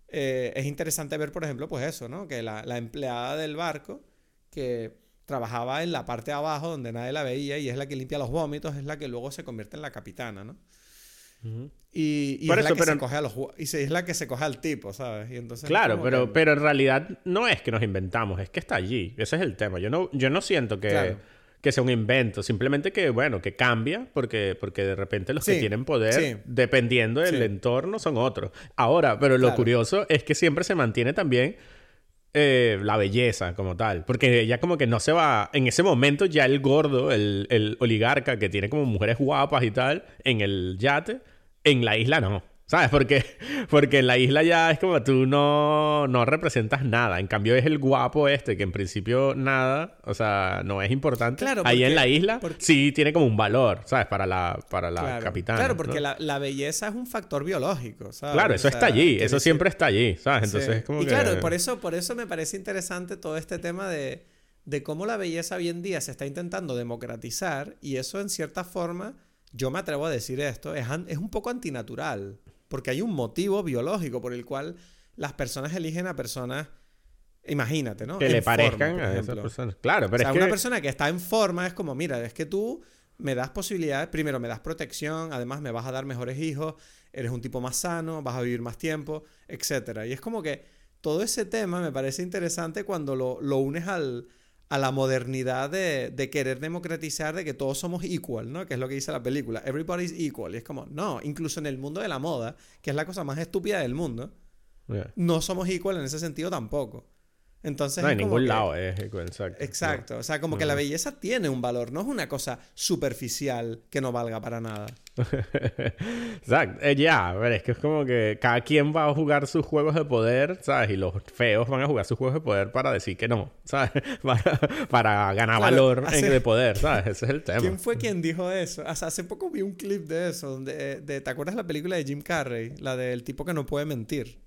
eh, es interesante ver, por ejemplo, pues eso, ¿no? Que la, la empleada del barco que trabajaba en la parte de abajo donde nadie la veía y es la que limpia los vómitos, es la que luego se convierte en la capitana, ¿no? Y, y Por es eso, la que pero- se coge a los ju- y es la que se coge al tipo, ¿sabes? Y entonces es Claro, pero, que- pero en realidad no es que nos inventamos, es que está allí. Ese es el tema. Yo no, yo no siento que, Claro. que sea un invento, simplemente que, bueno, que cambia porque, porque de repente los que tienen poder, sí. dependiendo del Sí. entorno, son otros. Ahora, pero lo Claro. curioso es que siempre se mantiene también eh, la belleza como tal. Porque ya como que no se va... En ese momento ya el gordo, el, el oligarca que tiene como mujeres guapas y tal, en el yate, en la isla no. ¿Sabes? Porque, porque en la isla ya es como tú no, no representas nada. En cambio es el guapo este, que en principio nada, o sea, no es importante. Claro, Ahí en la isla porque- sí tiene como un valor, ¿sabes? Para la, para la Claro, capitana. Claro, porque ¿no? la, la belleza es un factor biológico, ¿sabes? Claro, O eso sea, está allí, eso decir- siempre está allí, ¿sabes? Entonces Sí. es como y que... claro, por eso, por eso me parece interesante todo este tema de, de cómo la belleza hoy en día se está intentando democratizar y eso en cierta forma, yo me atrevo a decir esto, es, es un poco antinatural, porque hay un motivo biológico por el cual las personas eligen a personas, imagínate, ¿no? Que En le parezcan a esas personas. Claro, pero o sea, es que... una persona que está en forma es como, mira, es que tú me das posibilidades, primero me das protección, además me vas a dar mejores hijos, eres un tipo más sano, vas a vivir más tiempo, etcétera. Y es como que todo ese tema me parece interesante cuando lo, lo unes al, a la modernidad de, de querer democratizar, de que todos somos equal, ¿no? Que es lo que dice la película. Everybody's equal. Y es como, no, incluso en el mundo de la moda, que es la cosa más estúpida del mundo, Yeah. no somos equal en ese sentido tampoco. Entonces, No, en ningún que- lado es exacto. Exacto, o sea, como No. que la belleza tiene un valor, no es una cosa superficial que no valga para nada. Exacto. Eh, ya, a ver, es que es como que cada quien va a jugar sus juegos de poder, ¿sabes? Y los feos van a jugar sus juegos de poder para decir que no, ¿sabes? Para, para ganar Claro, valor en- de poder, ¿sabes? Ese es el tema. ¿Quién fue quien dijo eso? O sea, hace poco vi un clip de eso, donde, eh, de, ¿te acuerdas la película de Jim Carrey? La del tipo que no puede mentir.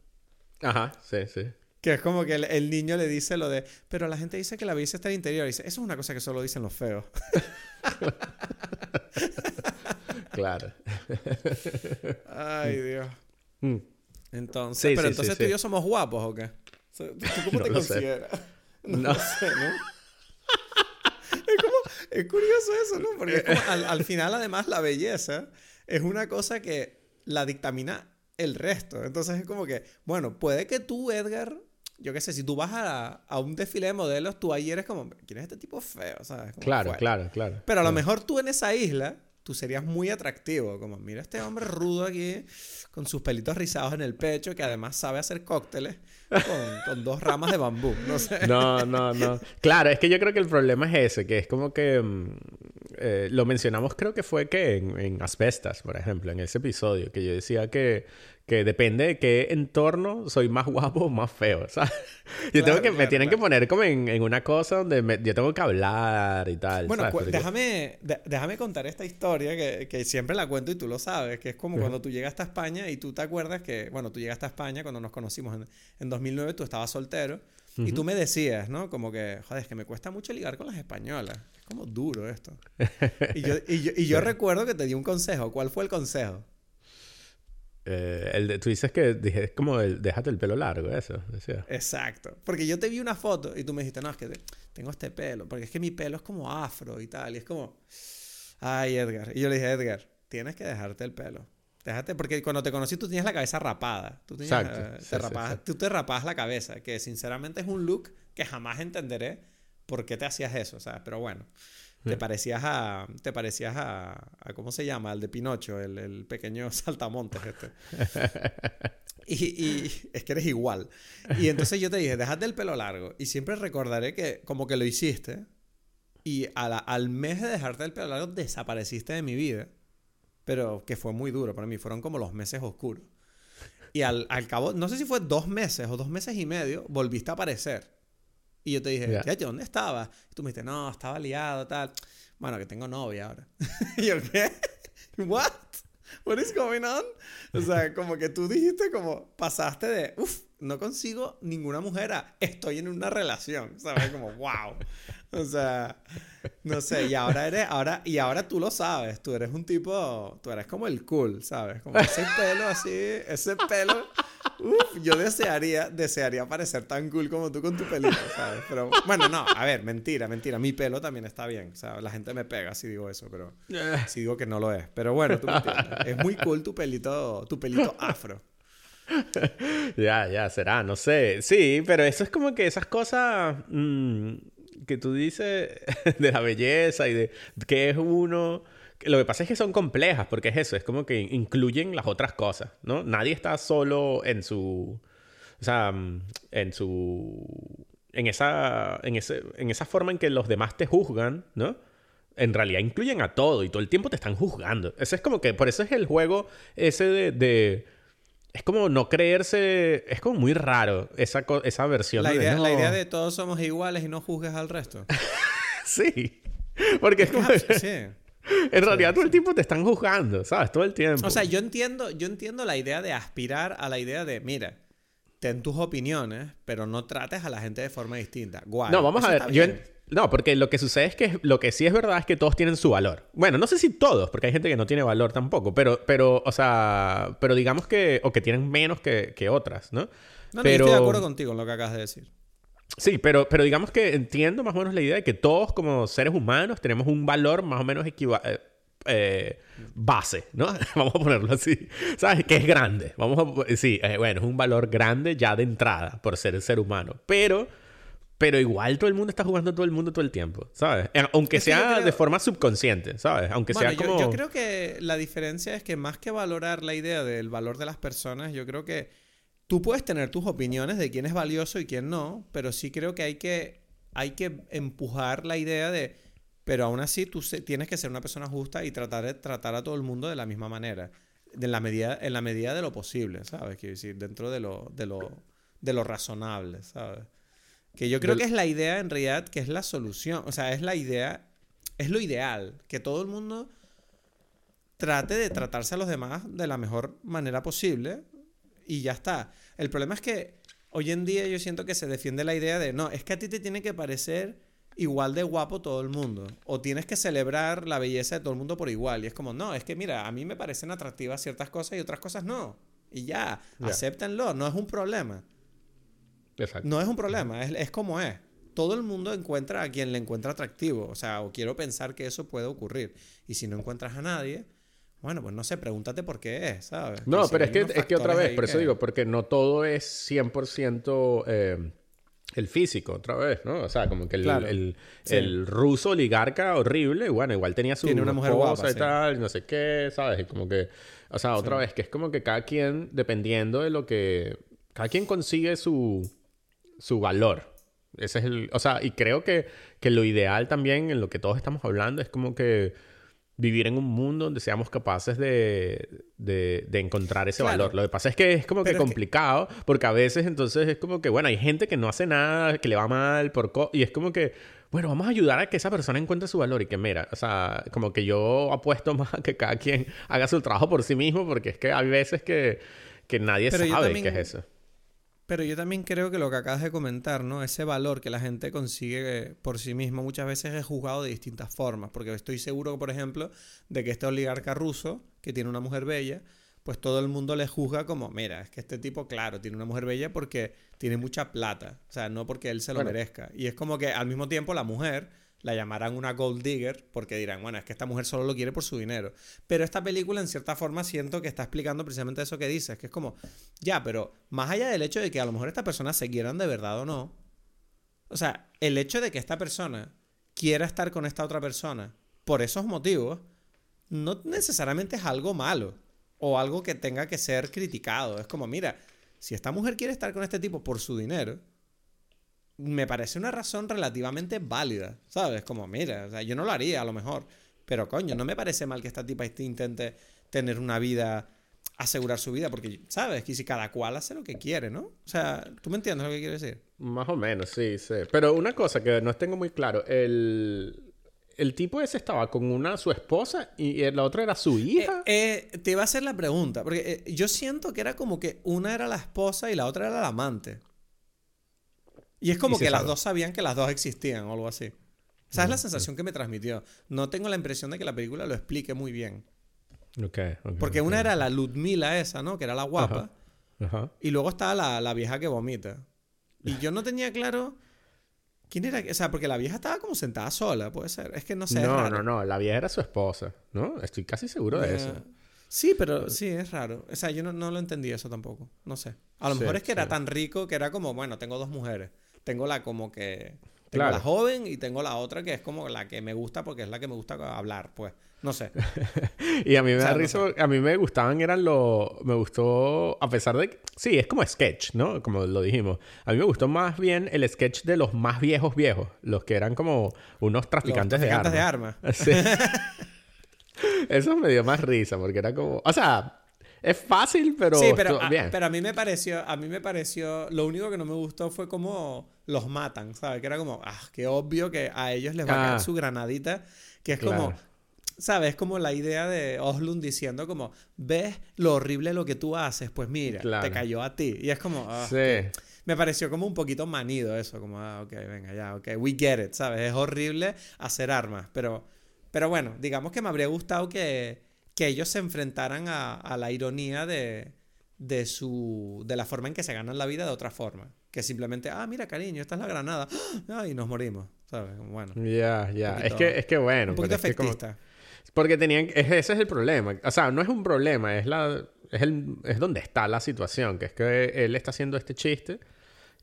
Ajá, sí, sí. Que es como que el, el niño le dice lo de, pero la gente dice que la belleza está en el interior. Y dice, eso es una cosa que solo dicen los feos. Claro. Ay, Dios. Mm. Entonces, Sí, pero sí, entonces sí, tú y yo somos guapos o qué? ¿Tú cómo No te sé. consideras? No, sé, ¿no? es como, es curioso eso, ¿no? Porque es como, al, al final, además, la belleza es una cosa que la dictamina el resto. Entonces es como que, bueno, puede que tú, Edgar, yo qué sé, si tú vas a, a un desfile de modelos, tú ahí eres como, ¿quién es este tipo feo? ¿Sabes? Como Claro, fuera. claro, claro. Pero a lo mejor tú en esa isla, tú serías muy atractivo. Como, mira este hombre rudo aquí, con sus pelitos rizados en el pecho, que además sabe hacer cócteles con, con dos ramas de bambú. No sé. No, no, no. Claro, es que yo creo que el problema es ese, que es como que mm, eh, lo mencionamos, creo que fue que en, en Asbestas, por ejemplo, en ese episodio, que yo decía que, que depende de qué entorno soy más guapo o más feo, ¿sabes? Yo Claro, tengo que, me claro, tienen claro. que poner como en, en una cosa donde me- yo tengo que hablar y tal. Bueno, ¿sabes? déjame, de- déjame contar esta historia que, que siempre la cuento y tú lo sabes, que es como cuando tú llegaste a España y tú te acuerdas que, bueno, tú llegaste a España cuando nos conocimos en, en 2009, tú estabas soltero y tú me decías, ¿no? Como que, joder, es que me cuesta mucho ligar con las españolas. Es como duro esto. Y yo, y yo, y yo recuerdo que te di un consejo. ¿Cuál fue el consejo? Eh, el de- tú dices que dije, es como el, déjate el pelo largo, eso, decía. Exacto. Porque yo te vi una foto y tú me dijiste, no, es que te- tengo este pelo, porque es que mi pelo es como afro y tal. Y es como, ay, Edgar. Y yo le dije, Edgar, tienes que dejarte el pelo. Déjate, porque cuando te conocí tú tenías la cabeza rapada. Tú, tenías, Exacto. eh, Sí, te sí, rapabas- sí. tú te rapabas la cabeza, que sinceramente es un look que jamás entenderé por qué te hacías eso, ¿sabes? Pero bueno, te parecías a, te parecías a, a ¿cómo se llama? Al de Pinocho, el, el pequeño saltamontes este. Y, y es que eres igual. Y entonces yo te dije, déjate el pelo largo. Y siempre recordaré que como que lo hiciste. y al mes de dejarte el pelo largo desapareciste de mi vida. Pero que fue muy duro para mí, fueron como los meses oscuros. Y al, cabo, no sé si fue dos meses o dos meses y medio, volviste a aparecer. Y yo te dije, yeah. ¿dónde estabas? Y tú me dijiste, no, estaba liado, tal. Bueno, que tengo novia ahora. y yo, ¿qué? ¿What? What is going on? O sea, como que tú dijiste como pasaste de, uff, no consigo ninguna mujer a estoy en una relación, ¿sabes? Como, wow. O sea, no sé, y ahora eres, ahora, y ahora tú lo sabes, tú eres un tipo, tú eres como el cool, ¿sabes? Como ese pelo así, ese pelo, uf, yo desearía, desearía parecer tan cool como tú con tu pelito, ¿sabes? Pero, bueno, no, a ver, mentira, mentira, mi pelo también está bien, o sea, la gente me pega si digo eso, pero si digo que no lo es, pero bueno, tú me entiendes, es muy cool tu pelito, tu pelito afro. Ya, ya, será, no sé. Sí, pero eso es como que esas cosas mm, que tú dices de la belleza y de qué es uno. Lo que pasa es que son complejas, porque es eso, es como que incluyen las otras cosas, ¿no? Nadie está solo en su. O sea, mm, en su. En esa, en, ese, en esa forma en que los demás te juzgan, ¿no? En realidad incluyen a todo y todo el tiempo te están juzgando. Ese es como que. Por eso es el juego ese de es como no creerse, es como muy raro esa, esa versión. La idea, de la idea de todos somos iguales y no juzgues al resto. sí, porque es como... sí. En realidad todo el tiempo te están juzgando, ¿sabes? Todo el tiempo. O sea, yo entiendo, yo entiendo la idea de aspirar a la idea de, mira, ten tus opiniones, pero no trates a la gente de forma distinta. Guay, no, vamos a ver. Yo, no, porque lo que sucede es que lo que sí es verdad es que todos tienen su valor. Bueno, no sé si todos, porque hay gente que no tiene valor tampoco, pero, pero o sea, pero digamos que, o que tienen menos que, otras, ¿no? No, pero... estoy de acuerdo contigo en lo que acabas de decir. Sí, pero, pero digamos que entiendo más o menos la idea de que todos como seres humanos tenemos un valor más o menos equivalente. Eh, eh, base, ¿no? Vamos a ponerlo así. ¿Sabes? Que es grande. Vamos a... Sí, eh, bueno, es un valor grande ya de entrada por ser el ser humano. Pero pero igual todo el mundo está jugando todo el mundo todo el tiempo, ¿sabes? Aunque sea de forma subconsciente, ¿sabes? Aunque sea como... Yo, yo, creo que la diferencia es que más que valorar la idea del valor de las personas, yo creo que tú puedes tener tus opiniones de quién es valioso y quién no, pero sí creo que hay que, hay que empujar la idea de... Pero aún así tú tienes que ser una persona justa y tratar de tratar a todo el mundo de la misma manera. De la medida, en la medida de lo posible, ¿sabes? Quiero decir, dentro de lo, de lo, de lo razonable, ¿sabes? Que yo creo que es la idea en realidad, que es la solución. O sea, es la idea, es lo ideal. Que todo el mundo trate de tratarse a los demás de la mejor manera posible y ya está. El problema es que hoy en día yo siento que se defiende la idea de, no, es que a ti te tiene que parecer igual de guapo todo el mundo. O tienes que celebrar la belleza de todo el mundo por igual. Y es como, no, es que mira, a mí me parecen atractivas ciertas cosas y otras cosas no. Y ya, acéptenlo, no es un problema. No es un problema, es, como es. Todo el mundo encuentra a quien le encuentra atractivo. O sea, o quiero pensar que eso puede ocurrir. Y si no encuentras a nadie, bueno, pues no sé, pregúntate por qué es, ¿sabes? No, pero es que, es que otra vez, por eso digo, porque no todo es 100% eh, el físico, otra vez, ¿no? O sea, como que el, el, ruso oligarca horrible, bueno, igual tenía su Tiene una mujer guapa, y tal, no sé qué, ¿sabes? Y como que, o sea, otra vez, que es como que cada quien, dependiendo de lo que, cada quien consigue su su valor. Ese es el, o sea, y creo que, que lo ideal también en lo que todos estamos hablando es como que vivir en un mundo donde seamos capaces de, de, encontrar ese valor. Lo que pasa es que es como que complicado, porque a veces entonces es como que, bueno, hay gente que no hace nada, que le va mal, por y es como que, bueno, vamos a ayudar a que esa persona encuentre su valor y que, mira, o sea, como que yo apuesto más a que cada quien haga su trabajo por sí mismo, porque es que hay veces que, que nadie sabe qué es eso. Pero yo también creo que lo que acabas de comentar, ¿no? Ese valor que la gente consigue por sí mismo muchas veces es juzgado de distintas formas. Porque estoy seguro, por ejemplo, de que este oligarca ruso, que tiene una mujer bella, pues todo el mundo le juzga como, mira, es que este tipo, claro, tiene una mujer bella porque tiene mucha plata. O sea, no porque él se lo merezca. Y es como que al mismo tiempo la mujer la llamarán una gold digger porque dirán, bueno, es que esta mujer solo lo quiere por su dinero. Pero esta película en cierta forma siento que está explicando precisamente eso que dices, que es como, ya, pero más allá del hecho de que a lo mejor estas personas se quieran de verdad o no, o sea, el hecho de que esta persona quiera estar con esta otra persona por esos motivos, no necesariamente es algo malo o algo que tenga que ser criticado. Es como, mira, si esta mujer quiere estar con este tipo por su dinero, me parece una razón relativamente válida, ¿sabes? Como, mira, o sea, yo no lo haría a lo mejor, pero coño, no me parece mal que esta tipa este intente tener una vida, asegurar su vida, porque, ¿sabes? Que si cada cual hace lo que quiere, ¿no? O sea, ¿tú me entiendes lo que quiero decir? Más o menos, sí, sí. Pero una cosa que no tengo muy claro, el, el tipo ese estaba con una su esposa y la otra era su hija. Eh, te iba a hacer la pregunta, porque eh, yo siento que era como que una era la esposa y la otra era la amante. Y es como que las dos sabían que las dos existían o algo así. Esa es la sensación que me transmitió. No tengo la impresión de que la película lo explique muy bien. Ok, Porque una era la Ludmila esa, ¿no? Que era la guapa. Ajá. Y luego estaba la, la, vieja que vomita. Y yo no tenía claro quién era. O sea, porque la vieja estaba como sentada sola, puede ser. Es que no sé. No, no, no. La vieja era su esposa, ¿no? Estoy casi seguro de eso. Sí, pero sí, es raro. O sea, yo no, no lo entendí eso tampoco. No sé. A lo mejor es que era tan rico que era como, bueno, tengo dos mujeres tengo la como que... Tengo la joven y tengo la otra que es como la que me gusta porque es la que me gusta hablar, pues. No sé. y a mí me da risa, a mí me gustaban, eran los... Me gustó, a pesar de que... Sí, es como sketch, ¿no? Como lo dijimos. A mí me gustó más bien el sketch de los más viejos viejos. Los que eran como unos traficantes, de armas. de armas. Sí. Eso me dio más risa porque era como... O sea, es fácil, pero. Sí, pero, a, pero a mí me pareció. A mí me pareció. Lo único que no me gustó fue cómo los matan, ¿sabes? Que era como. Ah, qué obvio que a ellos les va a caer ah. su granadita. Que es como. ¿Sabes? Es como la idea de Oslund diciendo como, ¿ves lo horrible lo que tú haces? Pues mira, te cayó a ti. Y es como, ah, sí. me pareció como un poquito manido eso, como, ah, ok, venga, ya, ok, we get it, ¿sabes? Es horrible hacer armas, pero, pero bueno, digamos que me habría gustado que, que ellos se enfrentaran a, la ironía de, de, su, de la forma en que se ganan la vida de otra forma. Que simplemente, ah, mira, cariño, esta es la granada. ¡Ah! Y nos morimos, ¿sabes? Bueno. Ya, ya. Es, que, es que bueno. Un poquito efectista. porque tenían... ese es el problema. O sea, no es un problema, es la... Es, el, es donde está la situación, que es que él está haciendo este chiste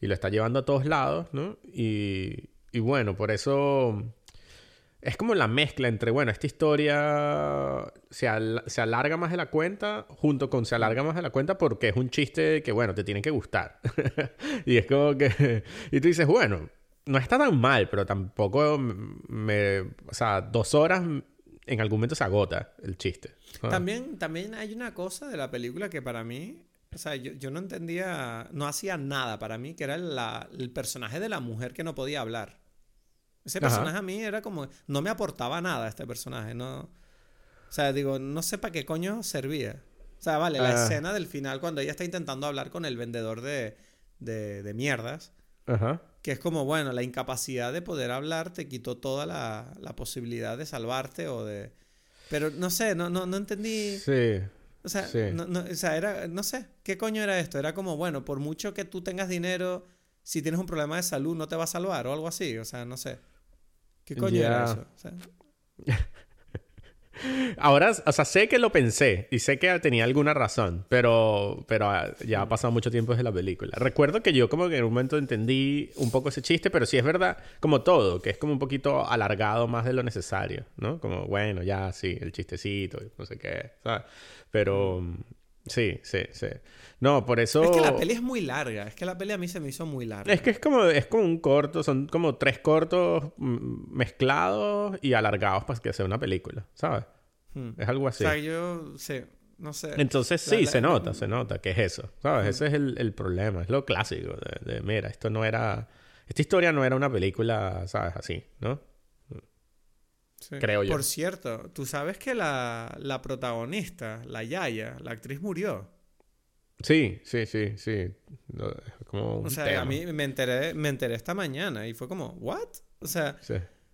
y lo está llevando a todos lados, ¿no? Y, y bueno, por eso es como la mezcla entre, bueno, esta historia se, se, alarga más de la cuenta, junto con se alarga más de la cuenta porque es un chiste que, bueno, te tiene que gustar. y es como que... y tú dices, bueno, no está tan mal, pero tampoco me... O sea, dos horas en algún momento se agota el chiste. También, también hay una cosa de la película que para mí... O sea, yo, yo no entendía, no hacía nada para mí, que era el personaje de la mujer que no podía hablar. Ese personaje a mí era como. No me aportaba nada este personaje. No. O sea, digo, no sé para qué coño servía. O sea, vale, la ah. escena del final cuando ella está intentando hablar con el vendedor de, de, de mierdas. Ajá. Que es como, bueno, la incapacidad de poder hablar te quitó toda la, la posibilidad de salvarte o de. Pero no sé, no, no, no entendí. Sí. O sea, no, no, o sea, era, no sé, ¿qué coño era esto? Era como, bueno, por mucho que tú tengas dinero, si tienes un problema de salud no te va a salvar o algo así, o sea, no sé. ¿Qué coño era eso? Ahora, o sea, sé que lo pensé y sé que tenía alguna razón, pero, pero ah, ya ha pasado mucho tiempo desde la película. Recuerdo que yo como que en un momento entendí un poco ese chiste, pero sí es verdad, como todo, que es como un poquito alargado más de lo necesario, ¿no? Como, bueno, ya sí, el chistecito, no sé qué, ¿sabes? Pero sí, sí, sí. No, por eso... Es que la peli es muy larga. Es que la peli a mí se me hizo muy larga. Es que es como, es como un corto. Son como tres cortos mm, mezclados y alargados para que sea una película, ¿sabes? Hmm. Es algo así. O sea, yo... Sí. No sé. Entonces sí, se nota, se nota que es eso. ¿Sabes? Hmm. Ese es el, problema. Es lo clásico de, mira, esto no era... Esta historia no era una película, ¿sabes? Así, ¿no? Creo yo. Por cierto, tú sabes que la, la protagonista, la Yaya, la actriz murió. Sí, sí, sí, sí. Como o sea, a mí me enteré, me enteré esta mañana y fue como, ¿what? O sea,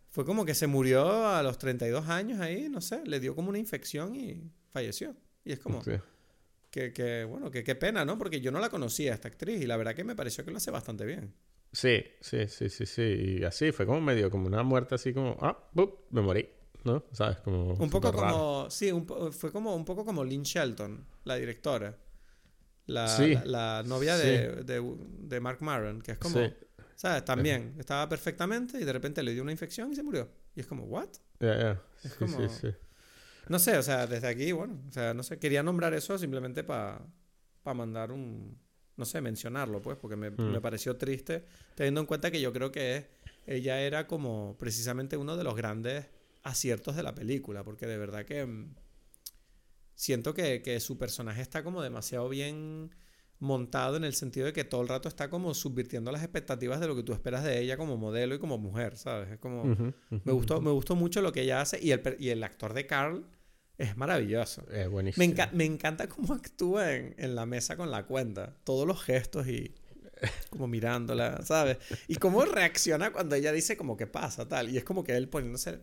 fue como que se murió a los 32 años ahí, no sé, le dio como una infección y falleció. Y es como, que, que, bueno, que qué pena, ¿no? Porque yo no la conocía, esta actriz, y la verdad que me pareció que lo hace bastante bien. Sí, sí, sí, sí, sí. Y así fue como medio como una muerte así como, ah, me morí. ¿no? ¿Sabes? Como un poco como, sí, fue como un poco como Lynn Shelton, la directora la, la, novia de, de, Mark Maron, que es como, ¿sabes? También estaba perfectamente y de repente le dio una infección y se murió. Y es como, ¿what? Es como... No sé, o sea, desde aquí, bueno, o sea, no sé, quería nombrar eso simplemente para mandar un, no sé, mencionarlo, pues, porque me, me pareció triste, teniendo en cuenta que yo creo que ella era como precisamente uno de los grandes aciertos de la película, porque de verdad que mm, siento que, que su personaje está como demasiado bien montado en el sentido de que todo el rato está como subvirtiendo las expectativas de lo que tú esperas de ella como modelo y como mujer, ¿sabes? Es como... me, gustó, me gustó mucho lo que ella hace y el, y el actor de Carl es maravilloso. Es buenísimo. Me, me encanta cómo actúa en, en, la mesa con la cuenta. Todos los gestos y como mirándola, ¿sabes? Y cómo reacciona cuando ella dice como que pasa, tal. Y es como que él poniéndose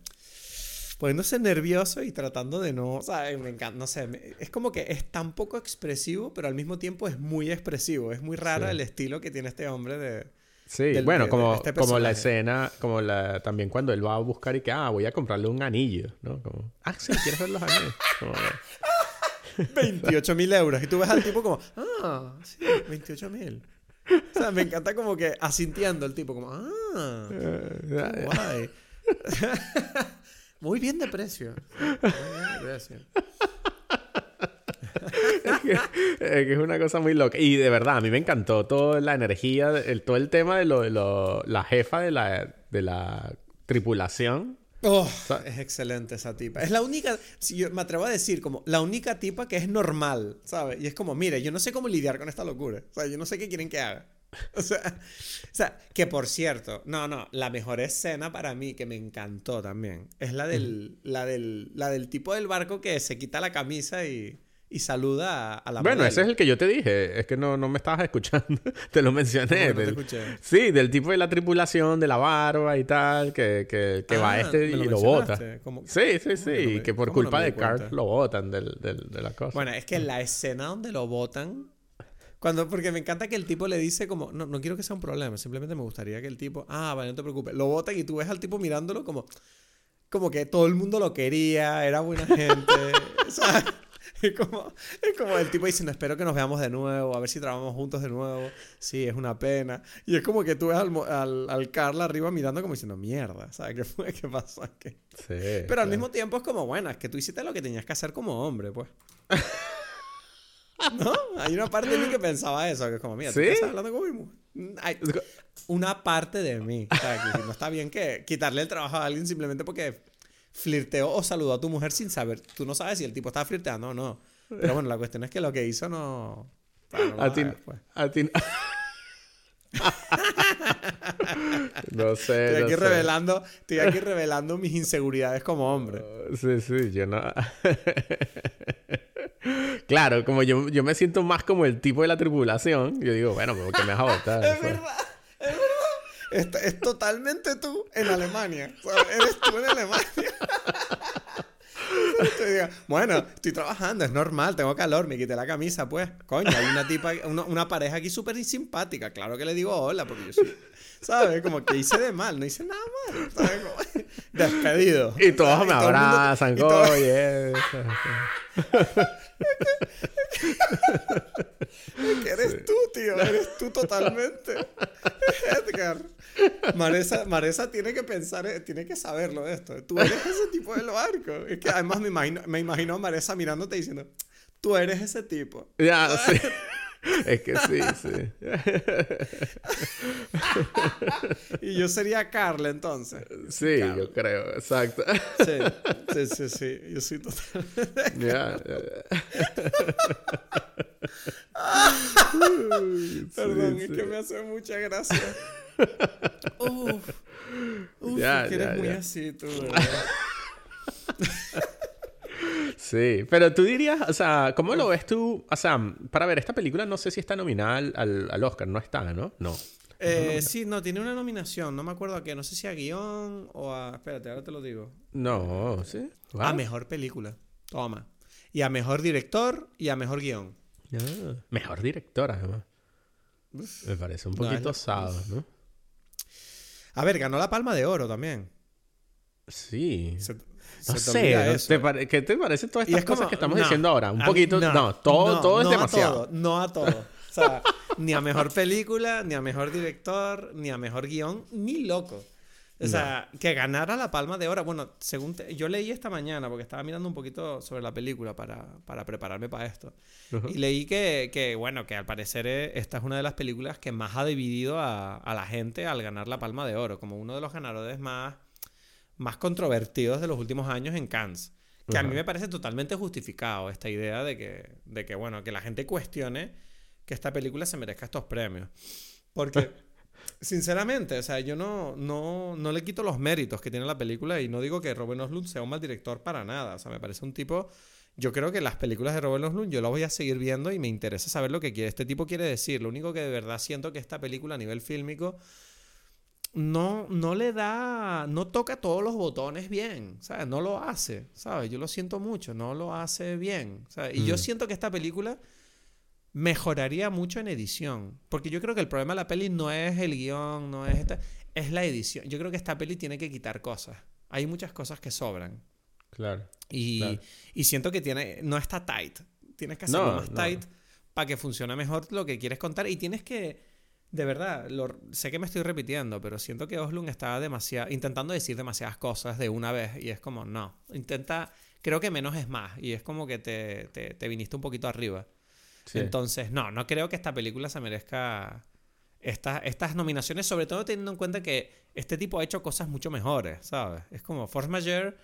poniéndose nervioso y tratando de no, ¿sabes? Me encanta, no sé, es como que es tan poco expresivo, pero al mismo tiempo es muy expresivo. Es muy raro el estilo que tiene este hombre de... Sí, bueno, como, este como la escena, como la, también cuando él va a buscar y que, ah, voy a comprarle un anillo, ¿no? Como, ah, sí, ¿quieres ver los anillos? 28 mil euros. Y tú ves al tipo como, ah, sí, 28 mil. O sea, me encanta como que asintiendo el tipo, como, ah, qué guay. Muy bien de precio. es, que, es una cosa muy loca. Y de verdad, a mí me encantó toda la energía, el, todo el tema de lo de lo, la jefa de la, de la tripulación. Oh, es excelente esa tipa. Es la única, si yo me atrevo a decir, como la única tipa que es normal, ¿sabes? Y es como, mire, yo no sé cómo lidiar con esta locura. O sea, yo no sé qué quieren que haga. O sea, o sea, que por cierto, no, no, la mejor escena para mí que me encantó también es la del, la del, la del tipo del barco que se quita la camisa y, y saluda a, la Bueno, ese es el que yo te dije. Es que no, no me estabas escuchando. te lo mencioné. No, te escuché. Sí, del tipo de la tripulación, de la barba y tal, que, que, que va ah, este y lo, bota. Sí, sí, sí. que por culpa de Carl lo botan del, del, de la cosa. Bueno, es que la escena donde lo botan cuando, porque me encanta que el tipo le dice como, no, no quiero que sea un problema, simplemente me gustaría que el tipo, ah, vale, no te preocupes, lo botan y tú ves al tipo mirándolo como, como que todo el mundo lo quería, era buena gente, ¿sabes? Es como, es como el tipo diciendo, espero que nos veamos de nuevo, a ver si trabajamos juntos de nuevo. Sí, es una pena. Y es como que tú ves al, al, al Carla arriba mirando como diciendo, mierda, ¿sabes qué fue? ¿Qué pasó aquí? Sí, Pero al mismo tiempo es como, bueno, es que tú hiciste lo que tenías que hacer como hombre, pues. ¿No? Hay una parte de mí que pensaba eso, que es como, mira, ¿tú estás hablando con Hay una parte de mí. O sea, que no está bien que quitarle el trabajo a alguien simplemente porque flirteó o saludó a tu mujer sin saber. Tú no sabes si el tipo estaba flirteando o no. Pero bueno, la cuestión es que lo que hizo no. a, ti, pues. a ti. no sé. Estoy aquí, no revelando, estoy aquí revelando mis inseguridades como hombre. sí, sí, yo no. Claro, como yo, yo me siento más como el tipo de la tripulación, yo digo, bueno, ¿por qué me vas a votar? es verdad, es verdad. Es, totalmente tú en Alemania. eres tú en Alemania. bueno, estoy trabajando, es normal, tengo calor, me quité la camisa, pues. Coño, hay una tipa, una, pareja aquí súper simpática. Claro que le digo hola, porque yo soy. ¿Sabes? Como que hice de mal, no hice nada mal. ¿sabes? despedido. Y todos me abrazan, oye. que eres tú, tío. Eres tú totalmente. Edgar. Maresa, Maresa tiene que pensar, eh, tiene que saberlo esto. Tú eres ese tipo del barco. Es que además me imagino, me imagino a Maresa mirándote diciendo, tú eres ese tipo. Ya, sí. Es que sí, sí. y yo sería Carla entonces. Sí, yo creo, exacto. Sí, sí, sí, sí. Yo soy totalmente. Ya, Perdón, es que me hace mucha gracia. Uf, uf ya, que eres muy así tú, ¿verdad? Sí, pero tú dirías, o sea, ¿cómo lo ves tú? O sea, para ver, esta película no sé si está nominada al, al Oscar, no está, ¿no? No. Eh, sí, no, tiene una nominación, no me acuerdo a qué, no sé si a guion o a... Espérate, ahora te lo digo. No, sí. A mejor película, toma. Y a mejor director y a mejor guion. Ah, mejor director, además. Me parece un poquito osado, ¿no? A ver, ganó la Palma de Oro también. Sí. No sé, ¿qué te parece todas estas cosas que estamos diciendo ahora? Un poquito, no, todo, todo es demasiado. no a todo. O sea, ni a mejor película, ni a mejor director, ni a mejor guion, ni loco. O sea, que ganara la palma de oro. Bueno, según yo leí esta mañana, porque estaba mirando un poquito sobre la película para, para prepararme para esto. Y leí que, que, bueno, que al parecer eh, esta es una de las películas que más ha dividido a, a, la gente al ganar la palma de oro, como uno de los ganadores más, más controvertidos de los últimos años en Cannes. Que a mí me parece totalmente justificado esta idea de que, de que, bueno, que la gente cuestione que esta película se merezca estos premios. Porque, sinceramente, o sea, yo no, no, no le quito los méritos que tiene la película y no digo que Robin Oslund sea un mal director para nada. O sea, me parece un tipo... Yo creo que las películas de Robin Oslund yo las voy a seguir viendo y me interesa saber lo que quiere. Este tipo quiere decir. Lo único que de verdad siento que esta película a nivel fílmico no, no le da, no toca todos los botones bien, ¿sabes? No lo hace, ¿sabes? Yo lo siento mucho, no lo hace bien, ¿sabes? Y yo mm. siento que esta película mejoraría mucho en edición, porque yo creo que el problema de la peli no es el guion, no es esta, es la edición. Yo creo que esta peli tiene que quitar cosas. Hay muchas cosas que sobran. Claro. Y, y siento que tiene, no está tight. Tienes que hacerlo más tight para que funcione mejor lo que quieres contar y tienes que de verdad, sé que me estoy repitiendo, pero siento que Oslund está demasiado, intentando decir demasiadas cosas de una vez y es como, no, intenta, creo que menos es más y es como que te, te, viniste un poquito arriba. Entonces, no, no creo que esta película se merezca estas estas nominaciones, sobre todo teniendo en cuenta que este tipo ha hecho cosas mucho mejores, ¿sabes? Es como Force Majeure.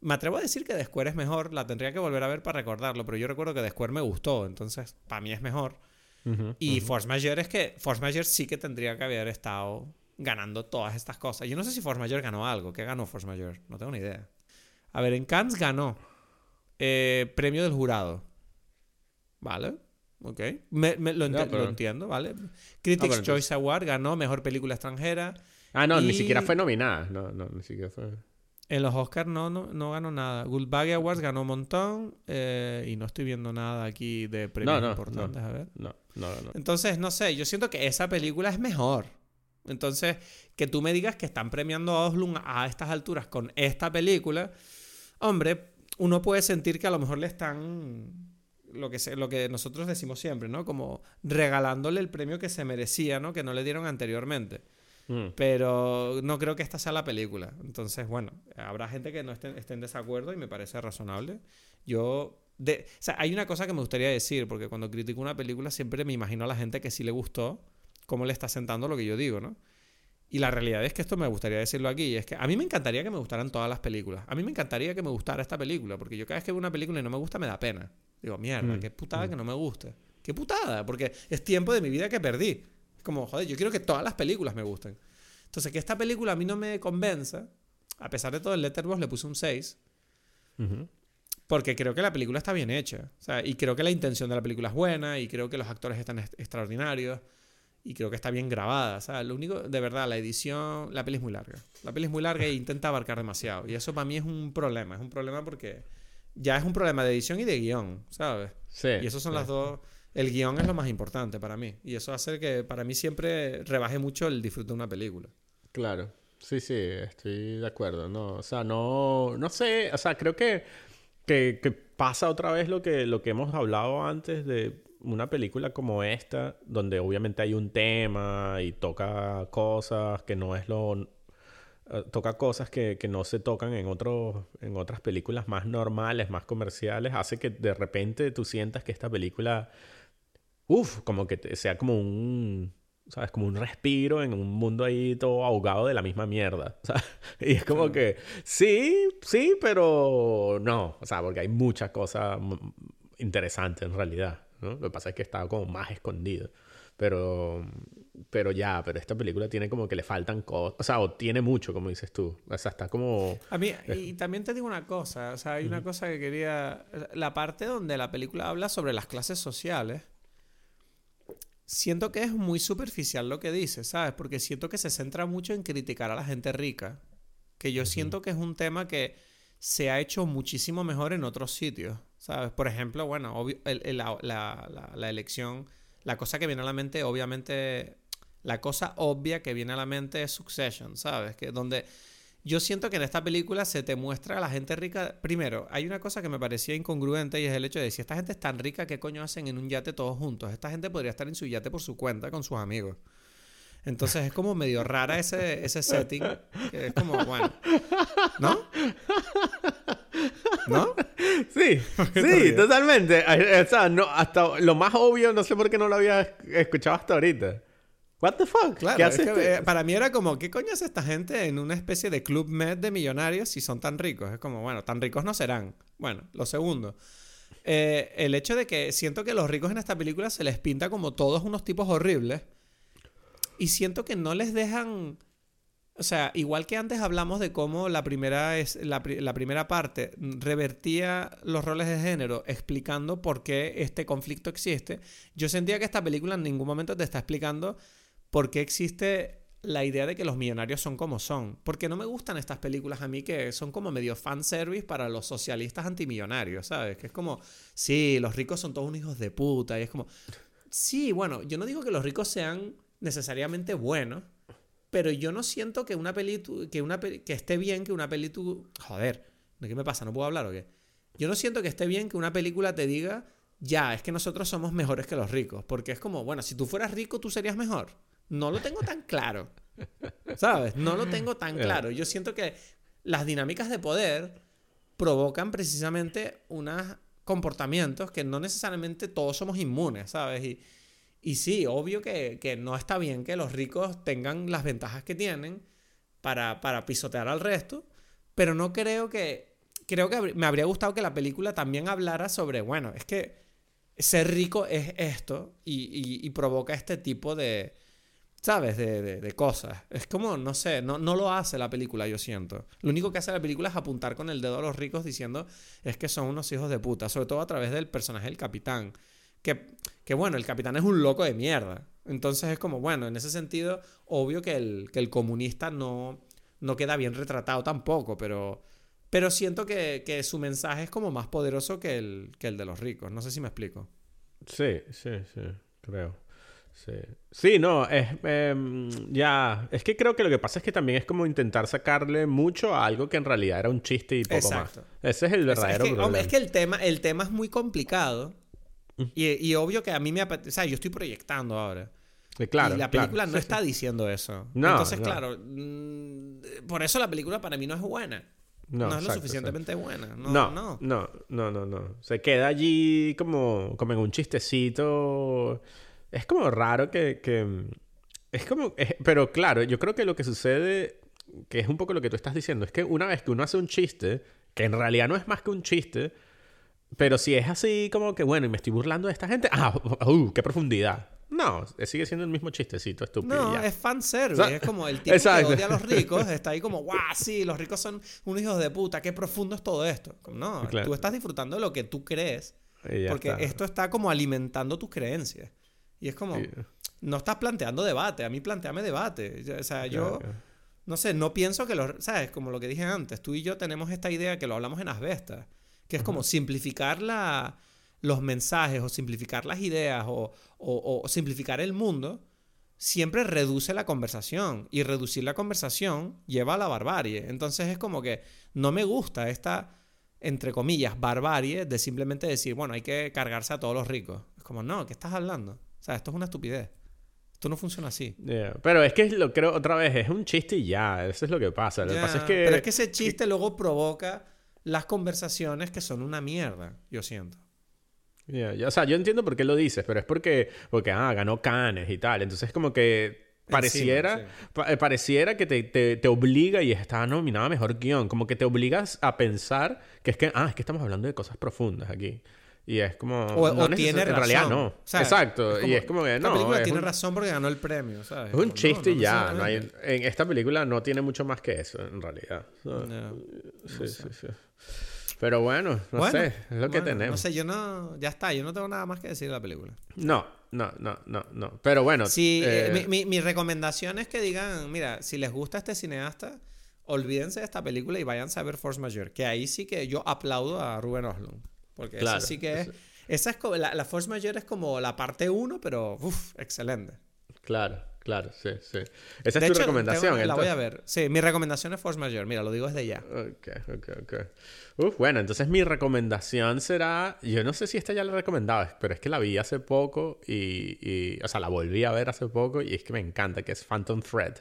Me atrevo a decir que The Square es mejor, la tendría que volver a ver para recordarlo, pero yo recuerdo que The Square me gustó, entonces para mí es mejor y Force Majeure es que Force Majeure sí que tendría que haber estado ganando todas estas cosas. Yo no sé si Force Majeure ganó algo. ¿Qué ganó Force Majeure? No tengo ni idea. A ver, en Cannes ganó eh, premio del jurado. ¿Vale? Ok. lo, entiendo, ¿vale? Critics Choice Award ganó mejor película extranjera. Ah, no, ni siquiera fue nominada. No, no, ni siquiera fue. En los Oscars no, no, ganó nada. Goldbaggy Awards ganó un montón eh, y no estoy viendo nada aquí de premios importantes. a ver. No, no, no. Entonces, no sé, yo siento que esa película es mejor. Entonces, que tú me digas que están premiando a Oslum a estas alturas con esta película, hombre, uno puede sentir que a lo mejor le están lo que, lo que nosotros decimos siempre, ¿no? Como regalándole el premio que se merecía, ¿no? Que no le dieron anteriormente. Mm. Pero no creo que esta sea la película. Entonces, bueno, habrá gente que no esté, en desacuerdo y me parece razonable. Yo. De, o sea, hay una cosa que me gustaría decir, porque cuando critico una película siempre me imagino a la gente que sí le gustó, cómo le está sentando lo que yo digo, ¿no? Y la realidad es que esto me gustaría decirlo aquí, es que a mí me encantaría que me gustaran todas las películas. A mí me encantaría que me gustara esta película, porque yo cada vez que veo una película y no me gusta me da pena. Digo, mierda, mm. qué putada mm. que no me guste. Qué putada, porque es tiempo de mi vida que perdí como, joder, yo quiero que todas las películas me gusten. Entonces, que esta película a mí no me convenza, a pesar de todo, el Letterboxd le puse un 6. Porque creo que la película está bien hecha. O sea, y creo que la intención de la película es buena. Y creo que los actores están extraordinarios. Y creo que está bien grabada. O sea, lo único, de verdad, la edición. La peli es muy larga. La peli es muy larga e intenta abarcar demasiado. Y eso para mí es un problema. Es un problema porque ya es un problema de edición y de guion, ¿sabes? Sí. Y esos son las dos el guion es lo más importante para mí. Y eso hace que para mí siempre rebaje mucho el disfrute de una película. Claro. Sí, sí, estoy de acuerdo. No, o sea, no, no sé, o sea, creo que, que, pasa otra vez lo que, lo que hemos hablado antes de una película como esta, donde obviamente hay un tema y toca cosas que no es lo... Eh, toca cosas que, que, no se tocan en, otros en otras películas más normales, más comerciales, hace que de repente tú sientas que esta película Uf, como que sea como un, ¿sabes? Como un respiro en un mundo ahí todo ahogado de la misma mierda. Y es como que, sí, sí, pero no. O sea, porque hay muchas cosas interesantes en realidad. ¿no? Lo que pasa es que está como más escondido. Pero, pero ya, pero esta película tiene como que le faltan cosas. O sea, o tiene mucho, como dices tú. O sea, está como... A mí, y también te digo una cosa. O sea, hay una cosa que quería... La parte donde la película habla sobre las clases sociales siento que es muy superficial lo que dice, ¿sabes? Porque siento que se centra mucho en criticar a la gente rica. Que yo siento que es un tema que se ha hecho muchísimo mejor en otros sitios, ¿sabes? Por ejemplo, bueno, la, elección, la cosa que viene a la mente, obviamente, la cosa obvia que viene a la mente es Succession, ¿sabes? Que donde yo siento que en esta película se te muestra a la gente rica. Primero, hay una cosa que me parecía incongruente y es el hecho de si esta gente es tan rica, ¿qué coño hacen en un yate todos juntos? Esta gente podría estar en su yate por su cuenta con sus amigos. Entonces es como medio rara ese, ese setting. Que es como, bueno. ¿No? ¿No? Sí, sí, totalmente. O sea, no, hasta lo más obvio, no sé por qué no lo había escuchado hasta ahorita. What the fuck? Claro, ¿Qué es hace que, este? eh, para mí era como, ¿qué coño hace esta gente en una especie de club med de millonarios si son tan ricos? Es como, bueno, tan ricos no serán. Bueno, lo segundo. eh, el hecho de que siento que los ricos en esta película se les pinta como todos unos tipos horribles. Y siento que no les dejan. O sea, igual que antes hablamos de cómo la primera, es, la primera parte revertía los roles de género explicando por qué este conflicto existe, yo sentía que esta película en ningún momento te está explicando por qué existe la idea de que los millonarios son como son. Porque no me gustan estas películas a mí que son como medio fanservice para los socialistas antimillonarios, ¿sabes? Que es como, sí, los ricos son todos unos hijos de puta. Y es como, sí, bueno, yo no digo que los ricos sean necesariamente buenos, pero yo no siento que una peli que una que esté bien que una peli tu- joder, ¿de qué me pasa? ¿No puedo hablar o qué? Yo no siento que esté bien que una película te diga, ya, es que nosotros somos mejores que los ricos, porque es como, bueno, si tú fueras rico tú serías mejor. No lo tengo tan claro. ¿Sabes? No lo tengo tan claro. Yo siento que las dinámicas de poder provocan precisamente unos comportamientos que no necesariamente todos somos inmunes, ¿sabes? Y, y sí, obvio que, que no está bien que los ricos tengan las ventajas que tienen para, para pisotear al resto, pero no creo que... Creo que me habría gustado que la película también hablara sobre, bueno, es que ser rico es esto y, y- y provoca este tipo de, ¿sabes? De, de- de cosas. Es como, no sé, no, no lo hace la película, yo siento. Lo único que hace la película es apuntar con el dedo a los ricos diciendo es que son unos hijos de puta, sobre todo a través del personaje del capitán. Que, que bueno, el capitán es un loco de mierda. Entonces es como, bueno, en ese sentido, obvio que el, que el comunista no, no queda bien retratado tampoco, pero, pero siento que, que su mensaje es como más poderoso que el, que el de los ricos. No sé si me explico. Sí, sí, sí, creo. Sí, sí no, es em, ya, es que creo que lo que pasa es que también es como intentar sacarle mucho a algo que en realidad era un chiste y poco Exacto. más. Ese es el verdadero es que, problema. es que el tema, el tema es muy complicado. Y, y obvio que a mí me apetece. O sea, yo estoy proyectando ahora. Eh, claro, y la claro, película no está diciendo eso. No, Entonces, no. claro. mm, por eso la película para mí no es buena. No, es lo exacto, suficientemente buena. No, No, no. no, no, no, no. Se queda allí como, como en un chistecito. Es como raro que, que- es como, es- pero claro, yo creo que lo que sucede, que es un poco lo que tú estás diciendo, es que una vez que uno hace un chiste, que en realidad no es más que un chiste, pero si es así como que, bueno, y me estoy burlando de esta gente, ah, uh, qué profundidad. No, sigue siendo el mismo chistecito estúpido. No, ya. es fanservice. O sea, es como el tipo exacto. que odia a los ricos está ahí como, guau, sí, los ricos son unos hijos de puta, qué profundo es todo esto. No, Claro. tú estás disfrutando de lo que tú crees. Porque está. esto está como alimentando tus creencias. Y es como, no estás planteando debate, a mí planteame debate. O sea, yo, Claro. no sé, no pienso que los, ¿sabes? Como lo que dije antes, tú y yo tenemos esta idea que lo hablamos en Asbestas, que es como simplificar la, los mensajes o simplificar las ideas o, o- o simplificar el mundo, siempre reduce la conversación y reducir la conversación lleva a la barbarie. Entonces es como que no me gusta esta, entre comillas, barbarie de simplemente decir, bueno, hay que cargarse a todos los ricos. Es como, no, ¿qué estás hablando? O sea, esto es una estupidez. Esto no funciona así. Yeah. Pero es que lo creo otra vez, es un chiste y ya, eso es lo que pasa. Lo que Ya, pasa es que... Pero es que ese chiste luego provoca las conversaciones que son una mierda, yo siento. Yeah, o sea, yo entiendo por qué lo dices, pero es porque, porque ah, ganó Cannes y tal. Entonces, como que pareciera, Encima, pa- eh, pareciera que te, te, te obliga y está nominada a mejor guion. Como que te obligas a pensar que es que, ah, es que estamos hablando de cosas profundas aquí. Y es como. O, no o neces- tiene razón. En realidad no. ¿sabes? Exacto. y es como que no. película es tiene un, razón porque ganó el premio, ¿sabes? es un Como, chiste no ya. No hay, necesariamente. en esta película no tiene mucho más que eso, en realidad. Sí, sí, sí. Pero bueno, no Bueno, sé. Es lo que tenemos. No sé, yo no. Ya está, yo no tengo nada más que decir de la película. No, no, no, no, no. Pero bueno. Sí, eh, eh, mi, mi- mi recomendación es que digan: mira, si les gusta este cineasta, olvídense de esta película y vayan a ver Force Majeure. Que ahí sí que yo aplaudo a Ruben Oslund. Porque Claro, sí que es. eso- Esa es como, la, la Force Majeure es como la parte 1, pero uff, excelente. Claro, claro, sí, sí. Esa De es tu hecho, recomendación. tengo- la voy a ver. Sí, mi recomendación es Force Majeure. Mira, lo digo desde ya. Ok, ok, ok. Uf, bueno, entonces mi recomendación será. Yo no sé si esta ya la recomendaba, pero es que la vi hace poco y, y- O sea, la volví a ver hace poco y es que me encanta, que es Phantom Thread.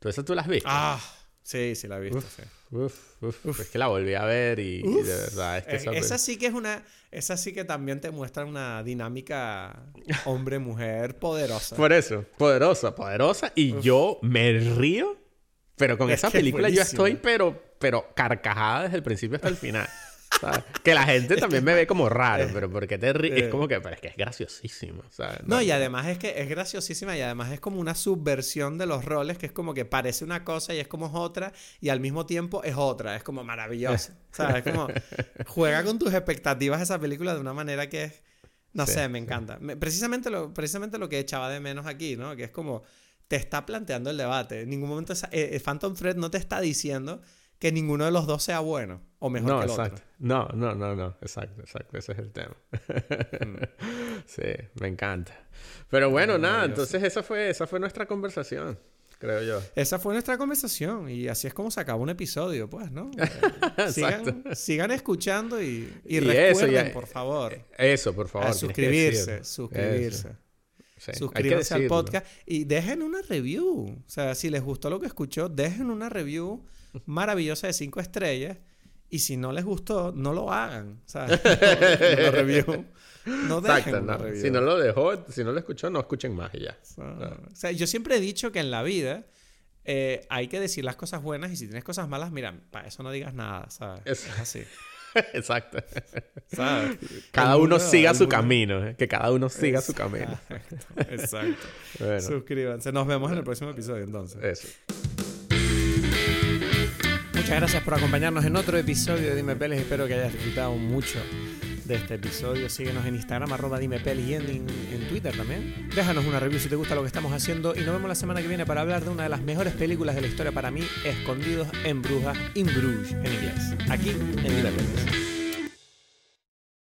¿Tú esa tú la has visto? Ah, sí, sí, la he visto. sí. Uf, uf, Es que la volví a ver y, y de verdad es que Eh, esa, esa sí que es una. Esa sí que también te muestra una dinámica hombre-mujer poderosa. Por eso, poderosa, poderosa. Y yo me río, pero con Es esa es película yo estoy, pero, pero carcajada desde el principio hasta el final. ¿Sabes? Que la gente también me ve como raro, pero porque te ríes. eh. Es como que, pero es que es graciosísimo, ¿sabes? No, y además es que es graciosísima y además es como una subversión de los roles que es como que parece una cosa y es como es otra y al mismo tiempo es otra. Es como maravilloso. ¿Sabes? Es como juega con tus expectativas esa película de una manera que es... No Sí, sé, me encanta. Me- precisamente, lo, precisamente lo que echaba de menos aquí, ¿no? Que es como te está planteando el debate. En ningún momento esa- eh, eh, Phantom Thread no te está diciendo que ninguno de los dos sea bueno o mejor No, que el exacto. otro. No, no, no, no. Exacto, exacto. Ese es el tema. Mm. sí, me encanta. Pero bueno, nada. maravilloso. Entonces esa fue, esa fue nuestra conversación, creo yo. Esa fue nuestra conversación y así es como se acaba un episodio, pues, ¿no? Eh, Exacto. sigan, sigan escuchando y, y Y eso, recuerden, ya- por favor, Eso, por favor. a suscribirse, suscribirse. Eso, sí, Suscríbanse al podcast y dejen una review. O sea, si les gustó lo que escuchó, dejen una review maravillosa de cinco estrellas. Y si no les gustó, no lo hagan. Sea, no, review. No dejen Exacto, una no. review. Si no lo dejó, si no lo escuchó, no escuchen más y ya. Ah, O sea, yo siempre he dicho que en la vida eh, hay que decir las cosas buenas y si tienes cosas malas, mira, para eso no digas nada, ¿sabes? Es- Es así. Exacto. ¿Sabes? Cada El uno mundo- siga su mundo- camino. eh, Que cada uno siga su camino. Exacto. Exacto. Bueno, Suscríbanse. Nos vemos en el próximo episodio entonces. eso. Muchas gracias por acompañarnos en otro episodio de Dime Pelis. Espero que hayas disfrutado mucho de este episodio. Síguenos en Instagram, arroba Dime y en, en Twitter también. Déjanos una review si te gusta lo que estamos haciendo y nos vemos la semana que viene para hablar de una de las mejores películas de la historia para mí, Escondidos en Brujas, In Bruges en inglés. Aquí en Dime Pelis.